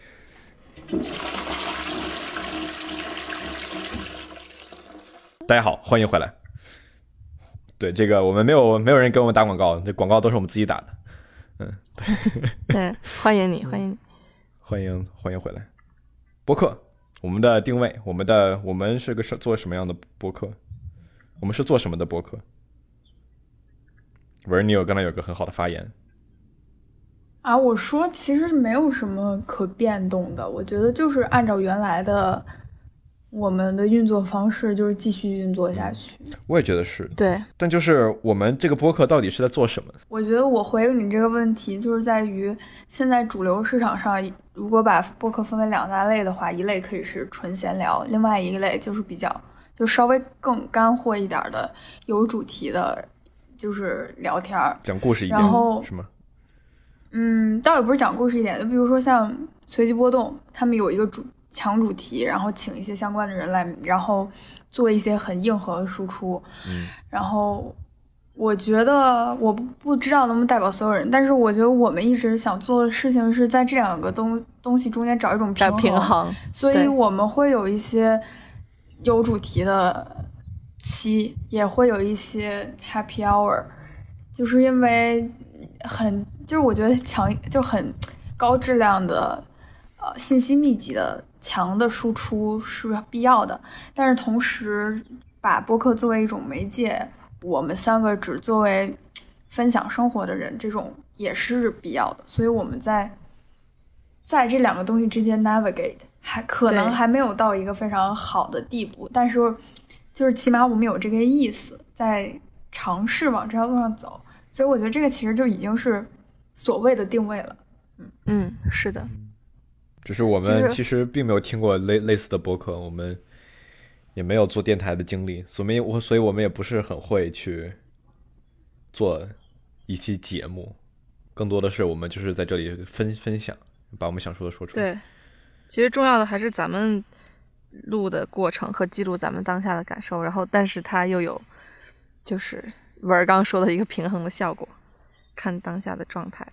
大家好，欢迎回来。对这个，我们没有没有人给我们打广告，这广告都是我们自己打的。嗯对，(laughs) 欢迎你，欢迎你。欢迎欢迎回来。播客，我们的定位，我们的我们是个是做什么样的播客？我们是做什么的播客？文，你有刚才有个很好的发言。啊，我说其实没有什么可变动的，我觉得就是按照原来的我们的运作方式，就是继续运作下去。我也觉得是，对，但就是我们这个播客到底是在做什么？我觉得我回应你这个问题，就是在于现在主流市场上，如果把播客分为两大类的话，一类可以是纯闲聊，另外一类就是比较就稍微更干货一点的，有主题的，就是聊天儿，讲故事一点，然后什么？嗯，倒也不是讲故事一点，就比如说像随机波动，他们有一个主强主题，然后请一些相关的人来，然后做一些很硬核的输出。嗯，然后我觉得我不不知道能不能代表所有人，但是我觉得我们一直想做的事情是在这两个东东西中间找一种在平平衡，所以我们会有一些有主题的期，也会有一些 happy hour，就是因为很就是我觉得强就很高质量的呃信息密集的强的输出是必要的，但是同时把播客作为一种媒介，我们三个只作为分享生活的人，这种也是必要的，所以我们在在这两个东西之间 navigate，还可能还没有到一个非常好的地步，但是就是起码我们有这个意思，在尝试往这条路上走，所以我觉得这个其实就已经是所谓的定位了。嗯。嗯，是的，只是我们其实并没有听过类类似的播客，我们也没有做电台的经历，所以我所以我们也不是很会去做一期节目，更多的是我们就是在这里分分享，把我们想说的说出来。对，其实重要的还是咱们录的过程和记录咱们当下的感受，然后但是它又有就是文儿刚说的一个平衡的效果，看当下的状态。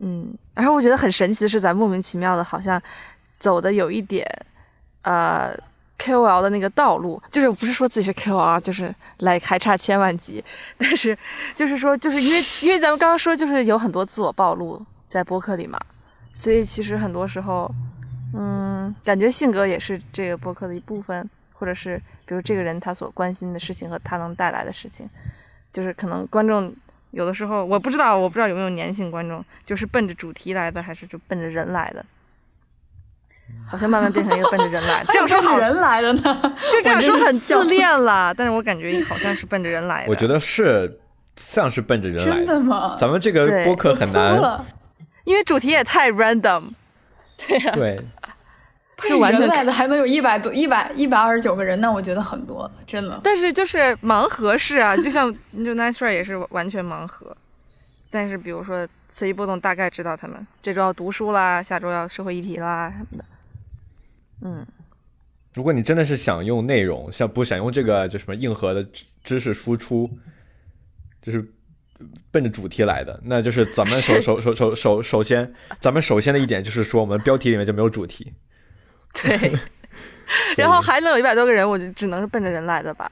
嗯，然后我觉得很神奇的是，咱莫名其妙的，好像走的有一点呃 KOL 的那个道路，就是不是说自己是 KOL，就是来还差千万级，但是就是说，就是因为因为咱们刚刚说，就是有很多自我暴露在播客里嘛，所以其实很多时候，嗯，感觉性格也是这个播客的一部分，或者是比如这个人他所关心的事情和他能带来的事情，就是可能观众有的时候我不知道，我不知道有没有粘性观众，就是奔着主题来的，还是就奔着人来的。好像慢慢变成一个奔着人来的，(laughs) 这样说好，人来的呢？就这样说很自恋了，但是我感觉好像是奔着人来的。我觉得是像是奔着人来真的吗？咱们这个播客很难因为主题也太 random，对呀、对，就完全的还能有一百多、一百一百二十九个人，那我觉得很多，真的。但是就是盲盒式啊，就像就 Nice Try 也是完全盲盒。但是比如说随机波动，大概知道他们这周要读书啦，下周要社会议题啦什么的。嗯，如果你真的是想用内容，像不想用这个就什么硬核的知知识输出，就是奔着主题来的，那就是咱们首 (laughs) 首首首首首先，咱们首先的一点就是说，我们标题里面就没有主题。对。(laughs) 然后还能有一百多个人，我就只能是奔着人来的吧，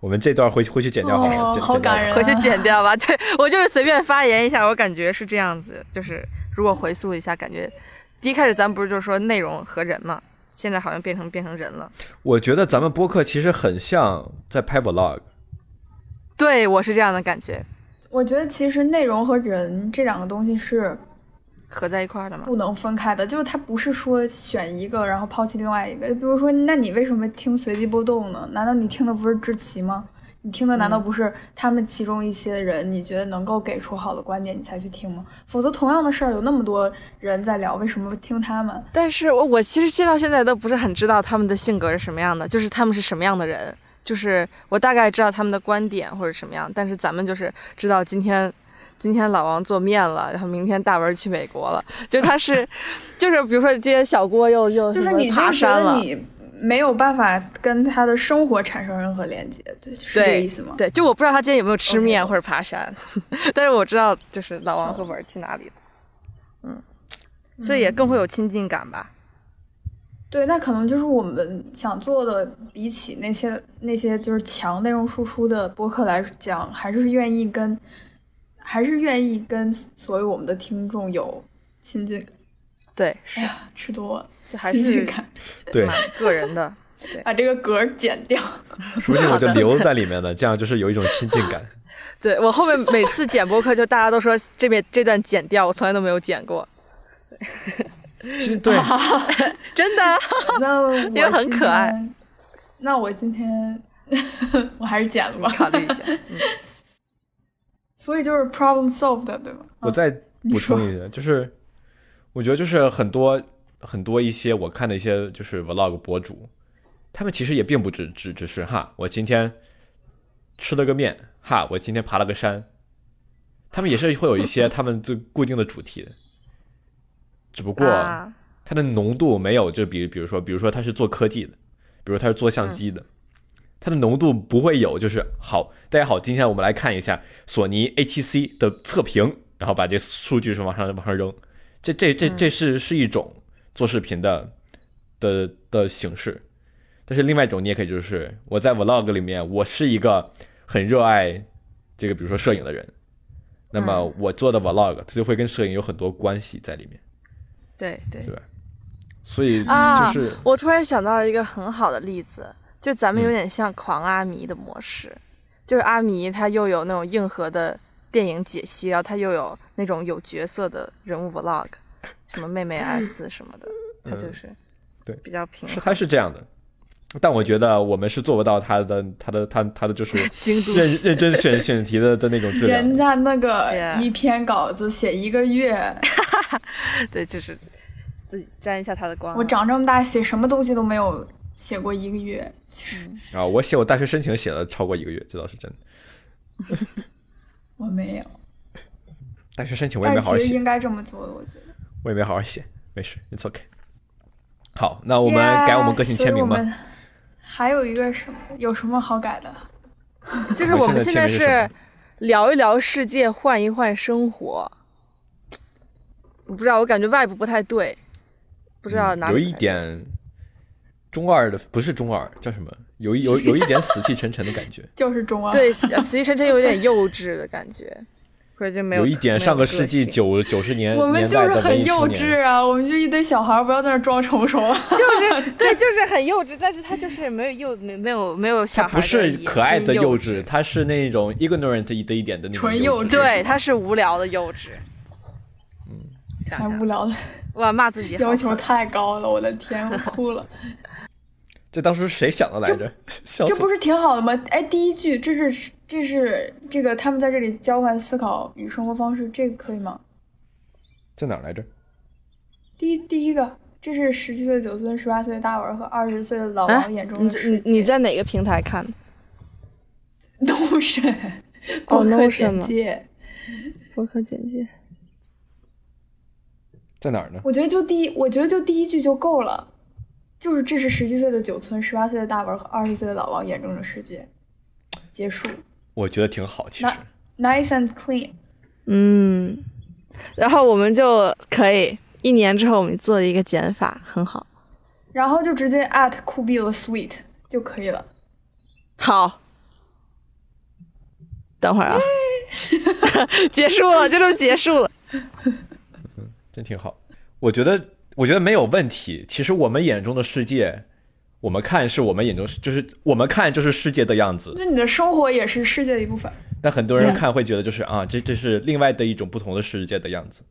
我们这段回回去剪掉好好感人回去剪掉吧。对我就是随便发言一下，我感觉是这样子。就是如果回溯一下，感觉第一开始咱不是就是说内容和人嘛，现在好像变成变成人了。我觉得咱们播客其实很像在拍 vlog，对我是这样的感觉，我觉得其实内容和人这两个东西是合在一块儿的吗。不能分开的，就是他不是说选一个然后抛弃另外一个。就比如说，那你为什么听随机波动呢？难道你听的不是志奇吗？你听的难道不是他们其中一些人？你觉得能够给出好的观点，你才去听吗？否则同样的事儿有那么多人在聊，为什么听他们？但是我我其实到现在都不是很知道他们的性格是什么样的，就是他们是什么样的人，就是我大概知道他们的观点或者什么样，但是咱们就是知道今天。今天老王做面了，然后明天大文去美国了，就他是，(laughs) 就是比如说今天小郭又又就是你爬山了，你没有办法跟他的生活产生任何连接，对，是这个意思吗？对，就我不知道他今天有没有吃面或者爬山。(laughs) 但是我知道就是老王和文去哪里了，嗯，所以也更会有亲近感吧。对，那可能就是我们想做的，比起那些那些就是强内容输出的播客来讲，还是愿意跟，还是愿意跟所有我们的听众有亲近感。对，是哎，呀，吃多了，就还是亲近感，对，个人的。把这个格儿剪掉。(laughs) 说不定我就留在里面了，(laughs) 这样就是有一种亲近感。对我后面每次剪播客，就大家都说这边 (laughs) 这段剪掉，我从来都没有剪过，其实对，真的。那我因为很可爱。那我今天我还是剪了吧，考虑一下。所以就是 problem solved，对吧？我再补充一下，就是我觉得就是很多很多一些我看的一些就是 vlog 博主，他们其实也并不只只只是哈，我今天吃了个面，哈，我今天爬了个山，他们也是会有一些他们最固定的主题的，只不过啊它的浓度没有就比比如说比如说他是做科技的，比如他是做相机的。它的浓度不会有，就是好，大家好，今天我们来看一下索尼 A7C 的测评，然后把这数据是往上往上扔，这这这这是是一种做视频的的的形式，但是另外一种你也可以就是我在 vlog 里面，我是一个很热爱这个比如说摄影的人，那么我做的 vlog 它就会跟摄影有很多关系在里面，对对。对？所以啊就是、我突然想到一个很好的例子，就咱们有嗯。点像狂阿迷的模式，就是阿迷他又有那种硬核的电影解析，然后他又有那种有角色的人物 vlog，什么妹妹 S 什么的，他就是嗯对。比较平是衡。它是这样的，但我觉得我们是做不到他的他的他他的就是 (laughs) 精度。认认真选选题的的那种质量。(laughs) 人。家那个 (laughs) 一篇稿子写一个月，对，就是自己沾一下他的光啊。我长这么大写什么东西都没有写过一个月，其实啊，我写我大学申请写了超过一个月，这倒是真的。(laughs) 我没有。大学申请我也没好好写其实应，该这么做的，我觉得。我也没好好写，没事，it's okay。好，那我们改我们个性签名吧。还有一个什么？有什么好改的？(laughs) 就是我们现在是聊一聊世界，换一换生活。我不知道，我感觉 vibe 不太对，不知道哪里嗯有一点中二的，不是中二，叫什么？有一有有一点死气沉沉的感觉，(laughs) 就是中二。对，死死气沉沉，有点幼稚的感觉，(laughs) 或者就没有一点上个世纪九九十年我们就是很幼稚。啊！我们就一堆小孩，不要在那装成熟了。就是 (laughs) 对，就是很幼稚，但是他就是没有幼没没有没有小孩不是可爱的幼稚，，他是那种 ignorant 的一点的那种纯幼稚。对，他是无聊的幼稚。嗯，想想太无聊了，哇，骂自己要求太高了，我的天，我哭了。这当时是谁想的来着？笑死这不！是挺好的吗？哎，第一句，这是这是这个他们在这里交换思考与生活方式，这个可以吗？在哪儿来着？第一第一个，这是十七岁、九岁、十八岁的大文和二十岁的老啊王眼中你的世界。你你在哪个平台看？Notion 哦博客 Notion 简吗介。博客简介。在哪儿呢？我觉得就第一，我觉得就第一句就够了，就是这是十七岁的九村、十八岁的大文和二十岁的老王眼中的世界。结束我觉得挺好，其实，nice and clean。嗯，然后我们就可以一年之后我们做一个减法，很好。然后就直接 at 酷毙了 sweet 就可以了。好，等会儿啊，(laughs) 结束了，就这么结束了。(laughs) 真挺好。我觉得，我觉得没有问题。其实我们眼中的世界，我们看是我们眼中，就是我们看就是世界的样子。那你的生活也是世界的一部分。但很多人看会觉得就是啊，这这是另外的一种不同的世界的样子。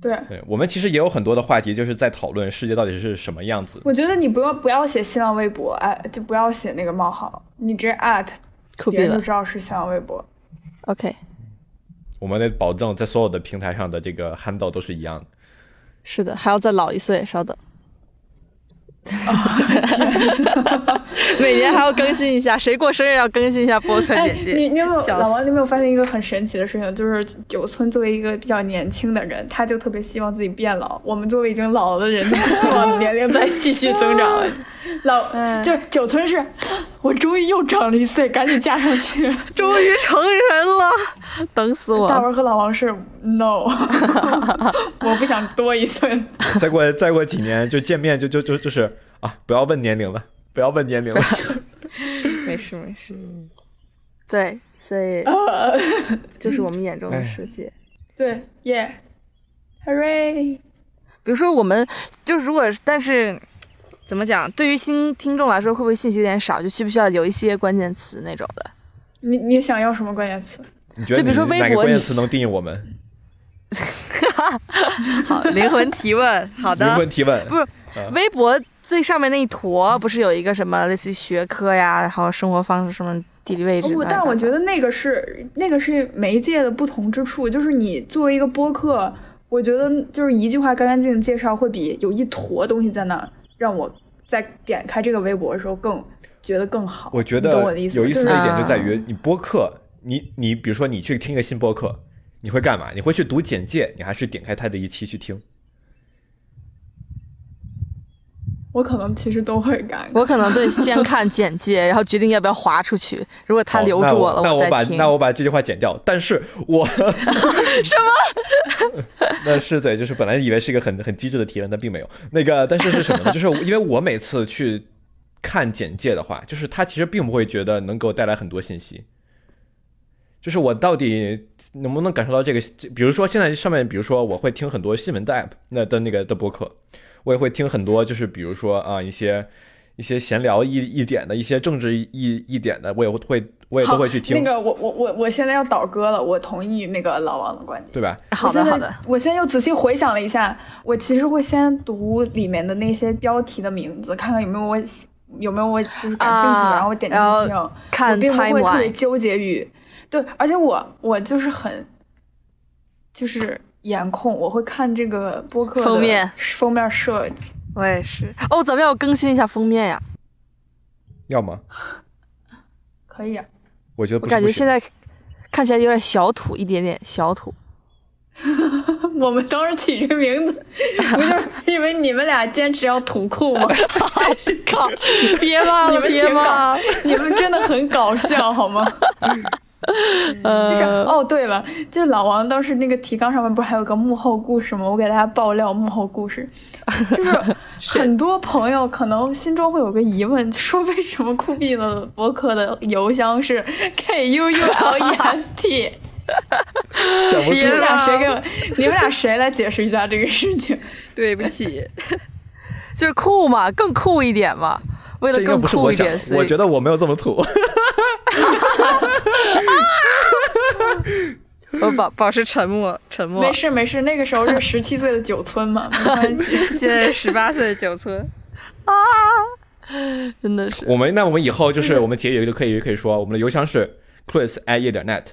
对，对我们其实也有很多的话题，就是在讨论世界到底是什么样子。我觉得你不要不要写新浪微博，哎，就不要写那个冒号，你直接 at，别人就知道是新浪微博。，OK，我们得保证在所有的平台上的这个 handle 都是一样的。是的，还要再老一岁，稍等。(laughs) 每年还要更新一下，谁过生日要更新一下播客哎，简介。你你有没有老王？死你有没有发现一个很神奇的事情？就是九村作为一个比较年轻的人，他就特别希望自己变老。我们作为已经老了的人，都不希望年龄再继续增长了。老嗯就九村是，我终于又长了一岁，赶紧加上去。(laughs) 终于成人了，等死我！大文和老王是 no，(laughs) 我不想多一岁。再过再过几年就见面就就就就是啊，不要问年龄了，不要问年龄了。(laughs) 没事没事。对，所以就是我们眼中的世界。对耶、hooray！比如说，我们就是如果但是怎么讲，对于新听众来说，会不会信息有点少？就需不需要有一些关键词那种的？你你想要什么关键词？你觉得就比如说你哪个微博你关键词能定义我们？(laughs) 好，灵魂提问，好的。灵魂提问，不是微博最上面那一坨，不是有一个什么类似于学科呀，然后生活方式什么地理位置？不，但我觉得那个是那个是媒介的不同之处，就是你作为一个播客，我觉得就是一句话干干净净介绍，会比有一坨东西在那儿让我在点开这个微博的时候更觉得更好。我觉得有意思的一点就在啊于，你播客，你你比如说你去听一个新播客，你会干嘛？你会去读简介，你还是点开它的一期去听？我可能其实都会干。我可能对先看简介，(laughs) 然后决定要不要划出去。如果他留住我了，我那我把再听。那我把这句话剪掉。但是我 (laughs) (laughs) 什么？那是对，就是本来以为是一个很很机智的提问，但并没有。那个，但是是什么呢？就是因为我每次去看简介的话，就是他其实并不会觉得能给我带来很多信息。就是我到底能不能感受到这个？比如说现在上面，比如说我会听很多新闻的 app 那的那个的播客，我也会听很多，就是比如说啊一些一些闲聊一一点的，一些政治一一点的，我也会我也都会去听，那个，我我我我现在要倒戈了，我同意那个老王的观点。对吧？好的，好的。我现在又仔细回想了一下，我其实会先读里面的那些标题的名字，看看有没有我有没有我就是感兴趣的，啊然后我点进然去听。后看我并不会特别纠结于对，而且我我就是很就是颜控，我会看这个播客封面封面设计。我也是。哦，咱们要更新一下封面呀！要吗？(laughs) 可以啊，我觉得感觉现在看起来有点小土，一点点小土。(laughs) 我们当时起这个名字，不就是因为你们俩坚持要土酷吗？(laughs) 靠！别骂了，别骂。，你们真的很搞笑，好吗？(laughs) 就是呃，哦，对了，就是老王当时那个提纲上面不是还有个幕后故事吗？我给大家爆料幕后故事，就是 (laughs) 很多朋友可能心中会有个疑问，说为什么酷毙了博客的邮箱是 (laughs) k u u l e s t？你们俩谁给我？你们俩谁来解释一下这个事情？对不起，就是酷嘛，更酷一点嘛。为了更酷一点，我觉得我没有这么土。(laughs) 我保保持沉默，沉默没。事没事，那个时候是十七岁的九村嘛，(laughs) 没关系。现在十八岁的九村啊，真的是我们那我们以后就是我们结语就可以可以说，我们的邮箱是 chris at 夜点 net，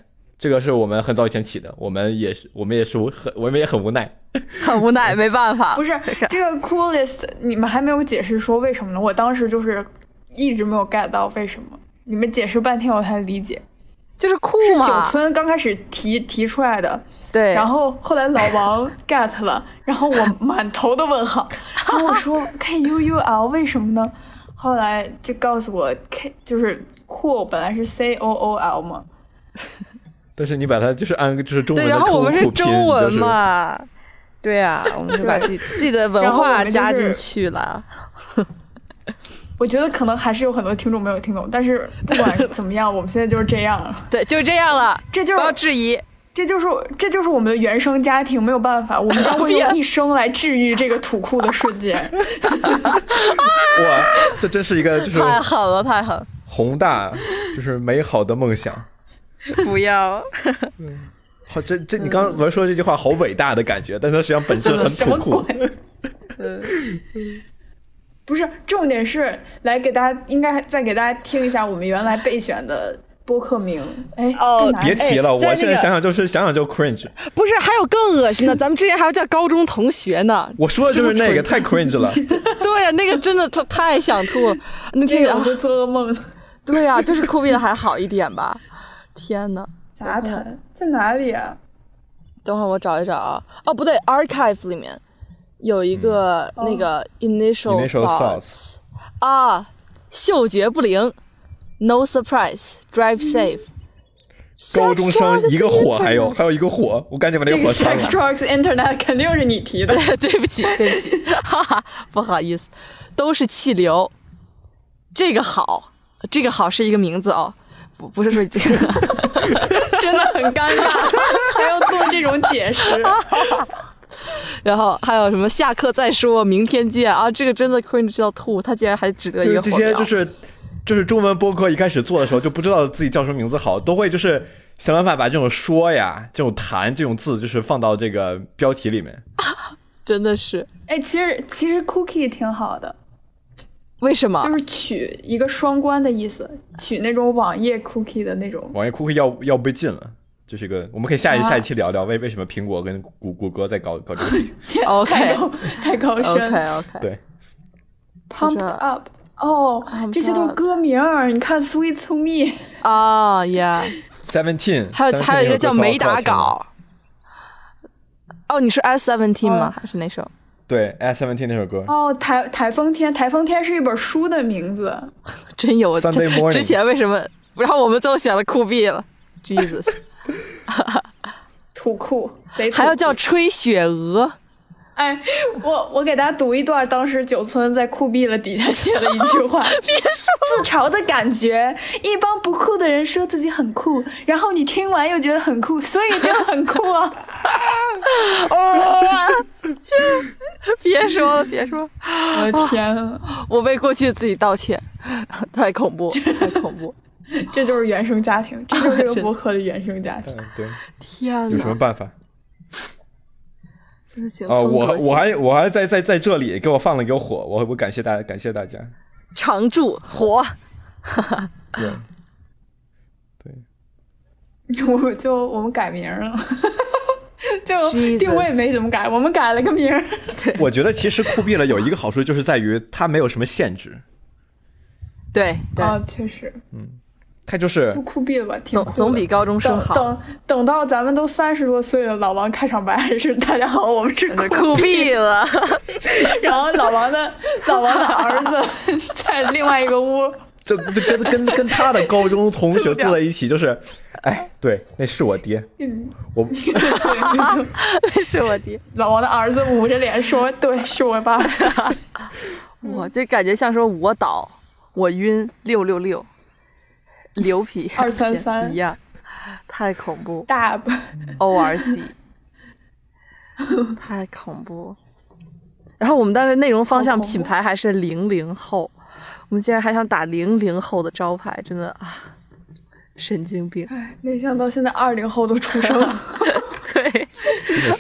这个是我们很早以前起的，我们也是我们也是很我们也很无奈。(laughs) 很无奈，没办法。不是 (laughs) 这个 coolest，你们还没有解释说为什么呢？我当时就是一直没有 get 到为什么，你们解释半天我才理解。就是酷是九嘛，村刚开始提提出来的，对，然后后来老王 get 了，然后我满头的问号，(laughs) 然后我说 K U U L 为什么呢？后来就告诉我 K 就是 cool 本来是 C O O L 嘛，但是你把它就是按就是中文然后我们是中文就是嘛，对啊，(laughs) 我们就把自己自己的文化加进去了。我觉得可能还是有很多听众没有听懂，但是不管怎么样，我们现在就是这样，(laughs) 对，就这样了，这就不要质疑。这就是这就是我们的原生家庭，没有办法，我们将会用一生来治愈这个土库的瞬间。(laughs) 哇，这真是一个就是太狠了，太狠！宏大就是美好的梦想。(laughs) 不要，(laughs) 好，这这你刚刚说这句话好伟大的感觉，但它实际上本质很土酷。(laughs) 嗯，不是，重点是来给大家，应该再给大家听一下我们原来备选的播客名。哎，哦别提了，我现在想想就是想想就 cringe。不是，还有更恶心的，咱们之前还要叫高中同学呢。我说的就是那个，太 cringe 了。对呀、那个真的他太想吐了。那这个啊，这个我会做噩梦。对呀、就是酷毙的还好一点吧。天呐，杂谈在哪里啊？等会儿我找一找啊。哦，不对，archive 里面有一个、那个 initial Initial thoughts 啊，嗅觉不灵，no surprise，drive safe。高中生一个火，还有还有一个火，我赶紧把那这个个火删 sex 了。drugs internet 肯定是你提的。(laughs) 对不起，对不起，哈哈，不好意思，都是气流。这个好，这个好是一个名字哦，不不是说这个。(laughs) 真的很尴尬，还要做这种解释。(laughs) 然后还有什么下课再说，明天见啊！这个真的 cringe 到吐，他竟然还值得一个这些就是就是中文播客一开始做的时候就不知道自己叫什么名字好，都会就是想办法把这种说呀、这种谈这种字，就是放到这个标题里面。(laughs) 真的是哎，其实其实 cookie 挺好的，为什么？就是取一个双关的意思，取那种网页 cookie 的那种。网页 cookie 要要被禁了，这是一个 (laughs) 我们可以下一啊下一期聊聊为为什么苹果跟谷谷歌在搞搞这个 (laughs) 事情。太 OK 高太高深 OK OK，对，Pumped up，哦这些都是歌名儿。你看 Sweet to Me，啊，Yeah，Seventeen，还有还有一个叫没打稿。哦，你是 S Seventeen 吗？哦还是哪首？对，S Seventeen 那首歌。哦，台台风天，台风天是一本书的名字。(laughs) 真有 Sunday morning 之前为什么？然后我们最后选了酷毙了，Jesus，(laughs) 土酷，贼土还要叫吹雪鹅，哎，我我给大家读一段当时九村在酷毙了底下写的一句话，(laughs) 别说自嘲的感觉，一帮不酷的人说自己很酷，然后你听完又觉得很酷，所以真的很酷啊！(laughs) 哦，别说了，别说，我的天啊，我为过去自己道歉，太恐怖，(laughs) 太恐怖，这就是原生家庭，这就是这个博客的原生家庭。嗯，对，天有什么！办法？啊、我我还我还在在在这里给我放了一个火，我我感谢大家，感谢大家。常驻火，对，(laughs) 我们就我们改名了，(laughs) 就定位没怎么改，我们改了个名儿。(laughs) 我觉得其实酷毙了有一个好处，就是在于它没有什么限制，对对，啊，确实，它就是就酷毙了吧，总总比高中生好。等等等到咱们都三十多岁了，老王开场白还是大家好，我们是酷酷毙了，然后老王的老王的儿子 (laughs) 在另外一个屋，(laughs) 这这跟跟跟他的高中同学坐在一起，就是，哎，对，那是我爹，嗯，我 (laughs) 对，就那是我爹，老王的儿子捂着脸说：“对，是我爸。我就感觉像说我倒，我晕，六六六，(laughs) 牛皮 (laughs) 二三三 (laughs) 一样，太恐怖大 O R G，太恐怖。然后我们当时内容方向品牌还是零零后，我们竟然还想打零零后的招牌，真的啊，神经病。哎，没想到现在二零后都出生了。对，真的。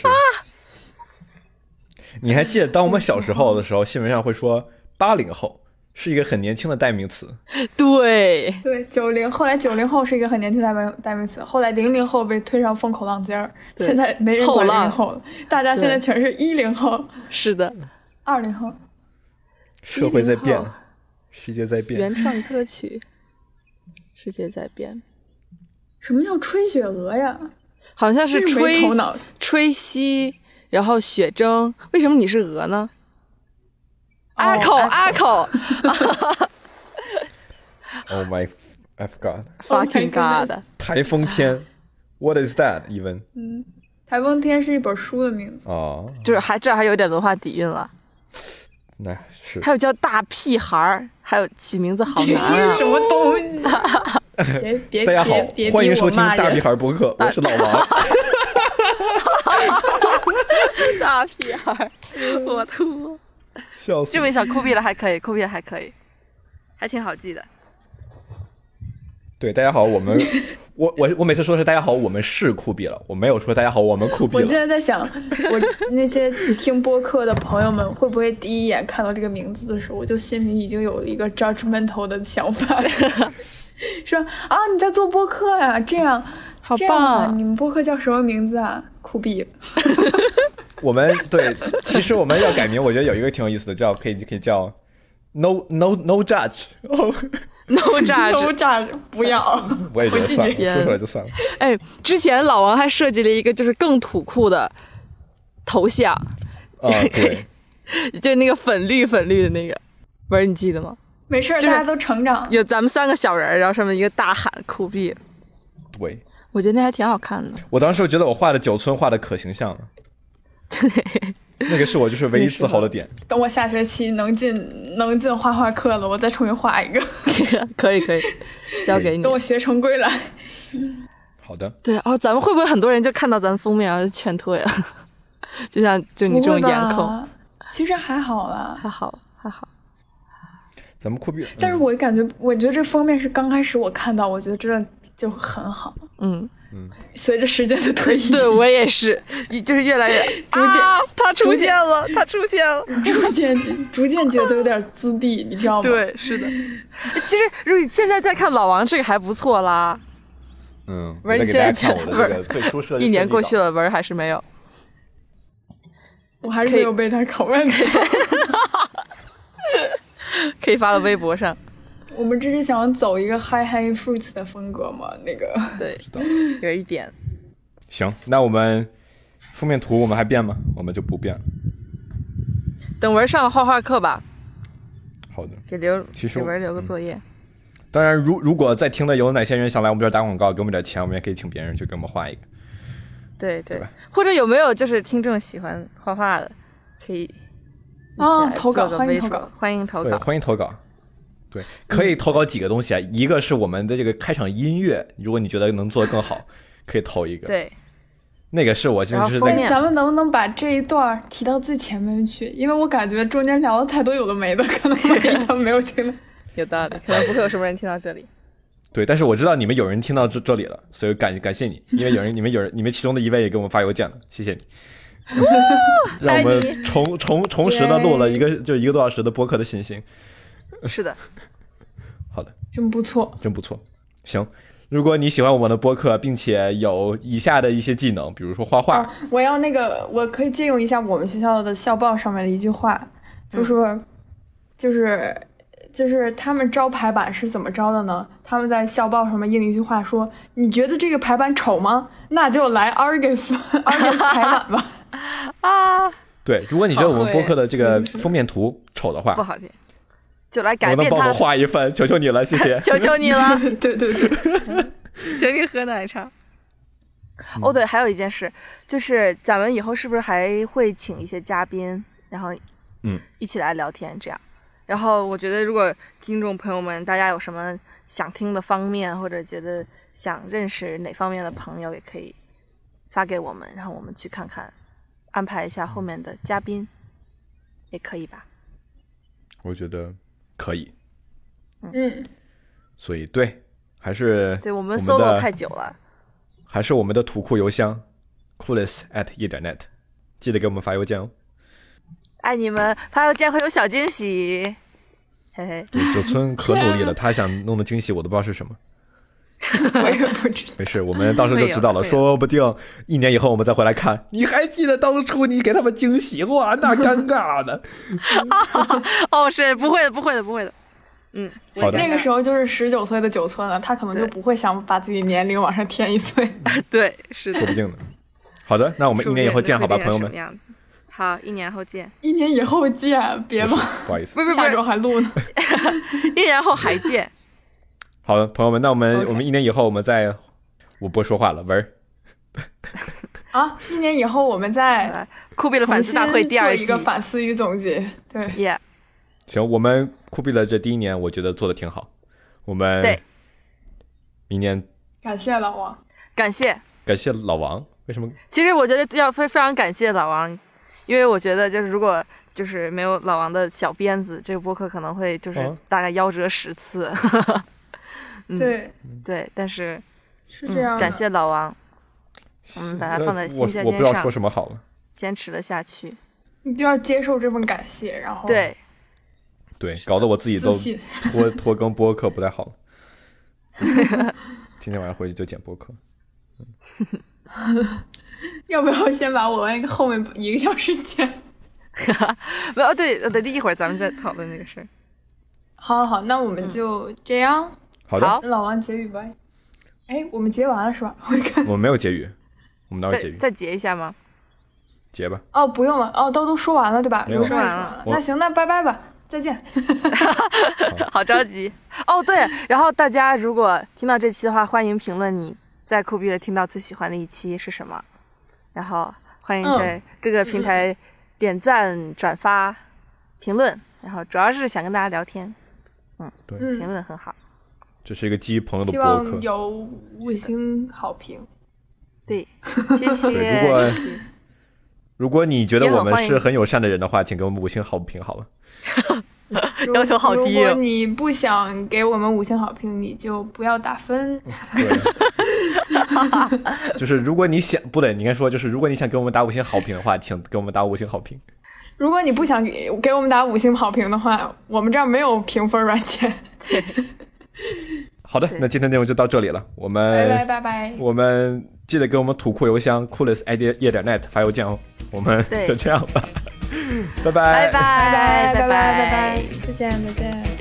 你还记得当我们小时候的时候，新闻上会说八零后是一个很年轻的代名词，(laughs) 对，对，九零后来九零后是一个很年轻的代名代名词，后来零零后被推上风口浪尖儿，现在没人管零零后了，大家现在全是一零后、(laughs) 是的，二零后。社会在变，世界在变。原创 (laughs) 歌曲，世界在变，什么叫吹雪鹅呀？好像是吹吹息，然后雪蒸。为什么你是鹅呢？阿口阿阿口 Oh my, I forgot.，fucking goodness god！台风天，What is that even？台风天是一本书的名字。哦，就是还这还有点文化底蕴了。那是还有叫大屁孩儿，还有起名字好难 (laughs) 这啊是！什么东西？(laughs) 别别大家好欢迎收听大屁人！孩播客，(laughs) 我是老王。大屁孩儿，我吐！笑死这！么一想，酷毙了还可以，酷毙了还可以，还挺好记的。对，大家好，我们 (laughs) 我我我每次说的是大家好，我们是酷毙了，我没有说大家好，我们酷毙了我现了。在在想，(laughs) 我那些听播客的朋友们会不会第一眼看到这个名字的时候，我就心里已经有一个 judgmental 的想法，(laughs) 说啊你在做播客呀、这样好棒你们播客叫什么名字啊？酷毙！(laughs) 我们对，其实我们要改名，我觉得有一个挺有意思的，叫可以可以叫 No No No Judge。哦，！No 都 judge。不要！(laughs) 我也觉得算了，说出来就算了。(laughs) 哎，之前老王还设计了一个就是更土酷的头像，啊，对，就那个粉绿粉绿的那个，不是你记得吗？没事儿，就是大家都成长。有咱们三个小人儿，然后上面一个大喊酷毙，对，我觉得那还挺好看的。我当时觉得我画的九村画的可形象了。对那个是我就是唯一自豪的点。等我下学期能进能进画画课了，我再重新画一个。(laughs) 可以 (laughs) 可以，交给你等。我学成归来。好的，对哦，咱们会不会很多人就看到咱们封面然后就劝退了？(laughs) 就像就你这种颜控，其实还好啦。还好还好。咱们酷毙了。但是嗯我感觉，我觉得这封面是刚开始我看到，我觉得真的就很好。嗯，随着时间的推移，对我也是，(laughs) 就是越来越逐渐、他出现了，他出现了。逐渐逐渐觉得有点自闭，你知道吗？，对，是的。其实，如果现在再看老王，这个还不错啦。嗯，不是你我再给大家现在看我的这个最初设一年过去了，文儿还是没有。我还是没有被他拷问到。(laughs) 可以发到微博上。我们这是想走一个 High High Fruits 的风格吗？那个对，有一点。行，那我们封面图我们还变吗？我们就不变了。等文儿上了画画课吧，好的。给留其实给文儿留个作业。当然，如如果在听的有哪些人想来我们这儿打广告，给我们点钱，我们也可以请别人去给我们画一个。对对吧或者有没有就是听众喜欢画画的，可以一起来哦投稿欢迎投稿欢迎投，稿。欢迎投稿。对，可以投稿几个东西啊？一个是我们的这个开场音乐，如果你觉得能做得更好，(laughs) 可以投一个。，对，那个是我现在就是在咱们能不能把这一段提到最前面去？因为我感觉中间聊了太多有的没的，可能他们 (laughs) 没有听到。有道理，可能不会有什么人听到这里。对，但是我知道你们有人听到这这里了，所以感感谢你，因为有人你们有人你们其中的一位也给我们发邮件了，谢谢你，(laughs) 让我们重重重拾的录了一个就一个多小时的播客的信心。是的，(laughs) 好的，真不错，真不错。行，如果你喜欢我们的播客，并且有以下的一些技能，比如说画画，啊，我要那个，我可以借用一下我们学校的校报上面的一句话，就说，就是就是他们招排版是怎么招的呢？他们在校报上面印了一句话说：“你觉得这个排版丑吗？那就来 Argus Argus 排版吧。(laughs) 啊，对，如果你觉得我们播客的这个封面图丑的话不，好听，就来改能不能帮我变它们。画一份？求求你了，谢谢。(laughs) 求求你了，对 (laughs) 对对，请你 (laughs) 喝奶茶。哦，对，还有一件事，就是咱们以后是不是还会请一些嘉宾，然后，嗯，一起来聊天这样。然后我觉得，如果听众朋友们大家有什么想听的方面，或者觉得想认识哪方面的朋友，也可以发给我们，然后我们去看看，安排一下后面的嘉宾，也可以吧？我觉得可以，嗯，所以对，还是对我们我们 solo 太久了，还是我们的土库邮箱 coolest at 一点 net，记得给我们发邮件哦。爱你们，发邮件会有小惊喜，嘿嘿。对，九村可努力了，(laughs) 他想弄的惊喜我都不知道是什么。(laughs) 我也不知道。没事，我们到时候就知道了。说不定一年以后我们再回来看，你还记得当初你给他们惊喜哇？那尴尬的。(laughs) 哦，是不会的，不会的，不会的。嗯，好的那个时候就是十九岁的九寸了，他可能就不会想把自己年龄往上添一岁。(laughs) 对，是的。说不定呢。好的，那我们一年以后见，好吧，朋友们？好，一年后见。一年以后见，别不是吧，不好意思。不是不下周，还录呢。一年后还见。好的，朋友们，那我们我们一年以后我们再，我不说话了，文儿。(laughs) 啊，一年以后我们再，酷毙了反思大会第二一个反思与总结。对，耶，行，我们酷毙了这第一年，我觉得做的挺好。我们对明年感谢老王。感谢。感谢老王。为什么？其实我觉得要非非常感谢老王，因为我觉得就是如果就是没有老王的小鞭子，这个播客可能会就是哦大概夭折十次。嗯对，对，但是是这样。嗯感谢老王，我们把它放在呃新尖我我不知道说尖上，什么好了。坚持了下去。你就要接受这份感谢，然后对，对，搞得我自己都。(laughs) 拖拖更播客不太好了。(laughs) 今天晚上回去就剪播客。(laughs) 要不要先把我那个后面一个小时剪？没有对，呃，等一会儿咱们再讨论那个事儿。好好好，那我们就这样。好的，那老王结语吧。哎，我们结完了是吧？(laughs) 我看我们没有结语，我们哪有结语？再再结一下吗？结吧。哦，不用了，哦，都都说完了对吧？没有流程也说完了那行，那拜拜吧，再见。(laughs) 好着急哦。对，然后大家如果听到这期的话，欢迎评论你在酷毙了听到最喜欢的一期是什么，然后欢迎在各个平台点赞、转发、评论，然后主要是想跟大家聊天，嗯对，嗯评，论很好。这是一个基于朋友的希播客。有五星好评。对，(laughs) 谢谢。对如果谢谢如果你觉得我们是很友善的人的话，请给我们五星好评好了。(laughs) 要求好低如果你不想给我们五星好评，你就不要打分。对，(laughs) 就是如果你想不对，你应该说就是如果你想给我们打五星好评的话，请给我们打五星好评。如果你不想给给我们打五星好评的话，我们这儿没有评分软件。对，(laughs) 好的，那今天内容就到这里了，我们拜拜拜拜。我们记得给我们土库邮箱 coolestidea 点 net 发邮件哦。我们就这样吧，(laughs) 拜拜拜拜拜拜拜。拜拜，再见再见。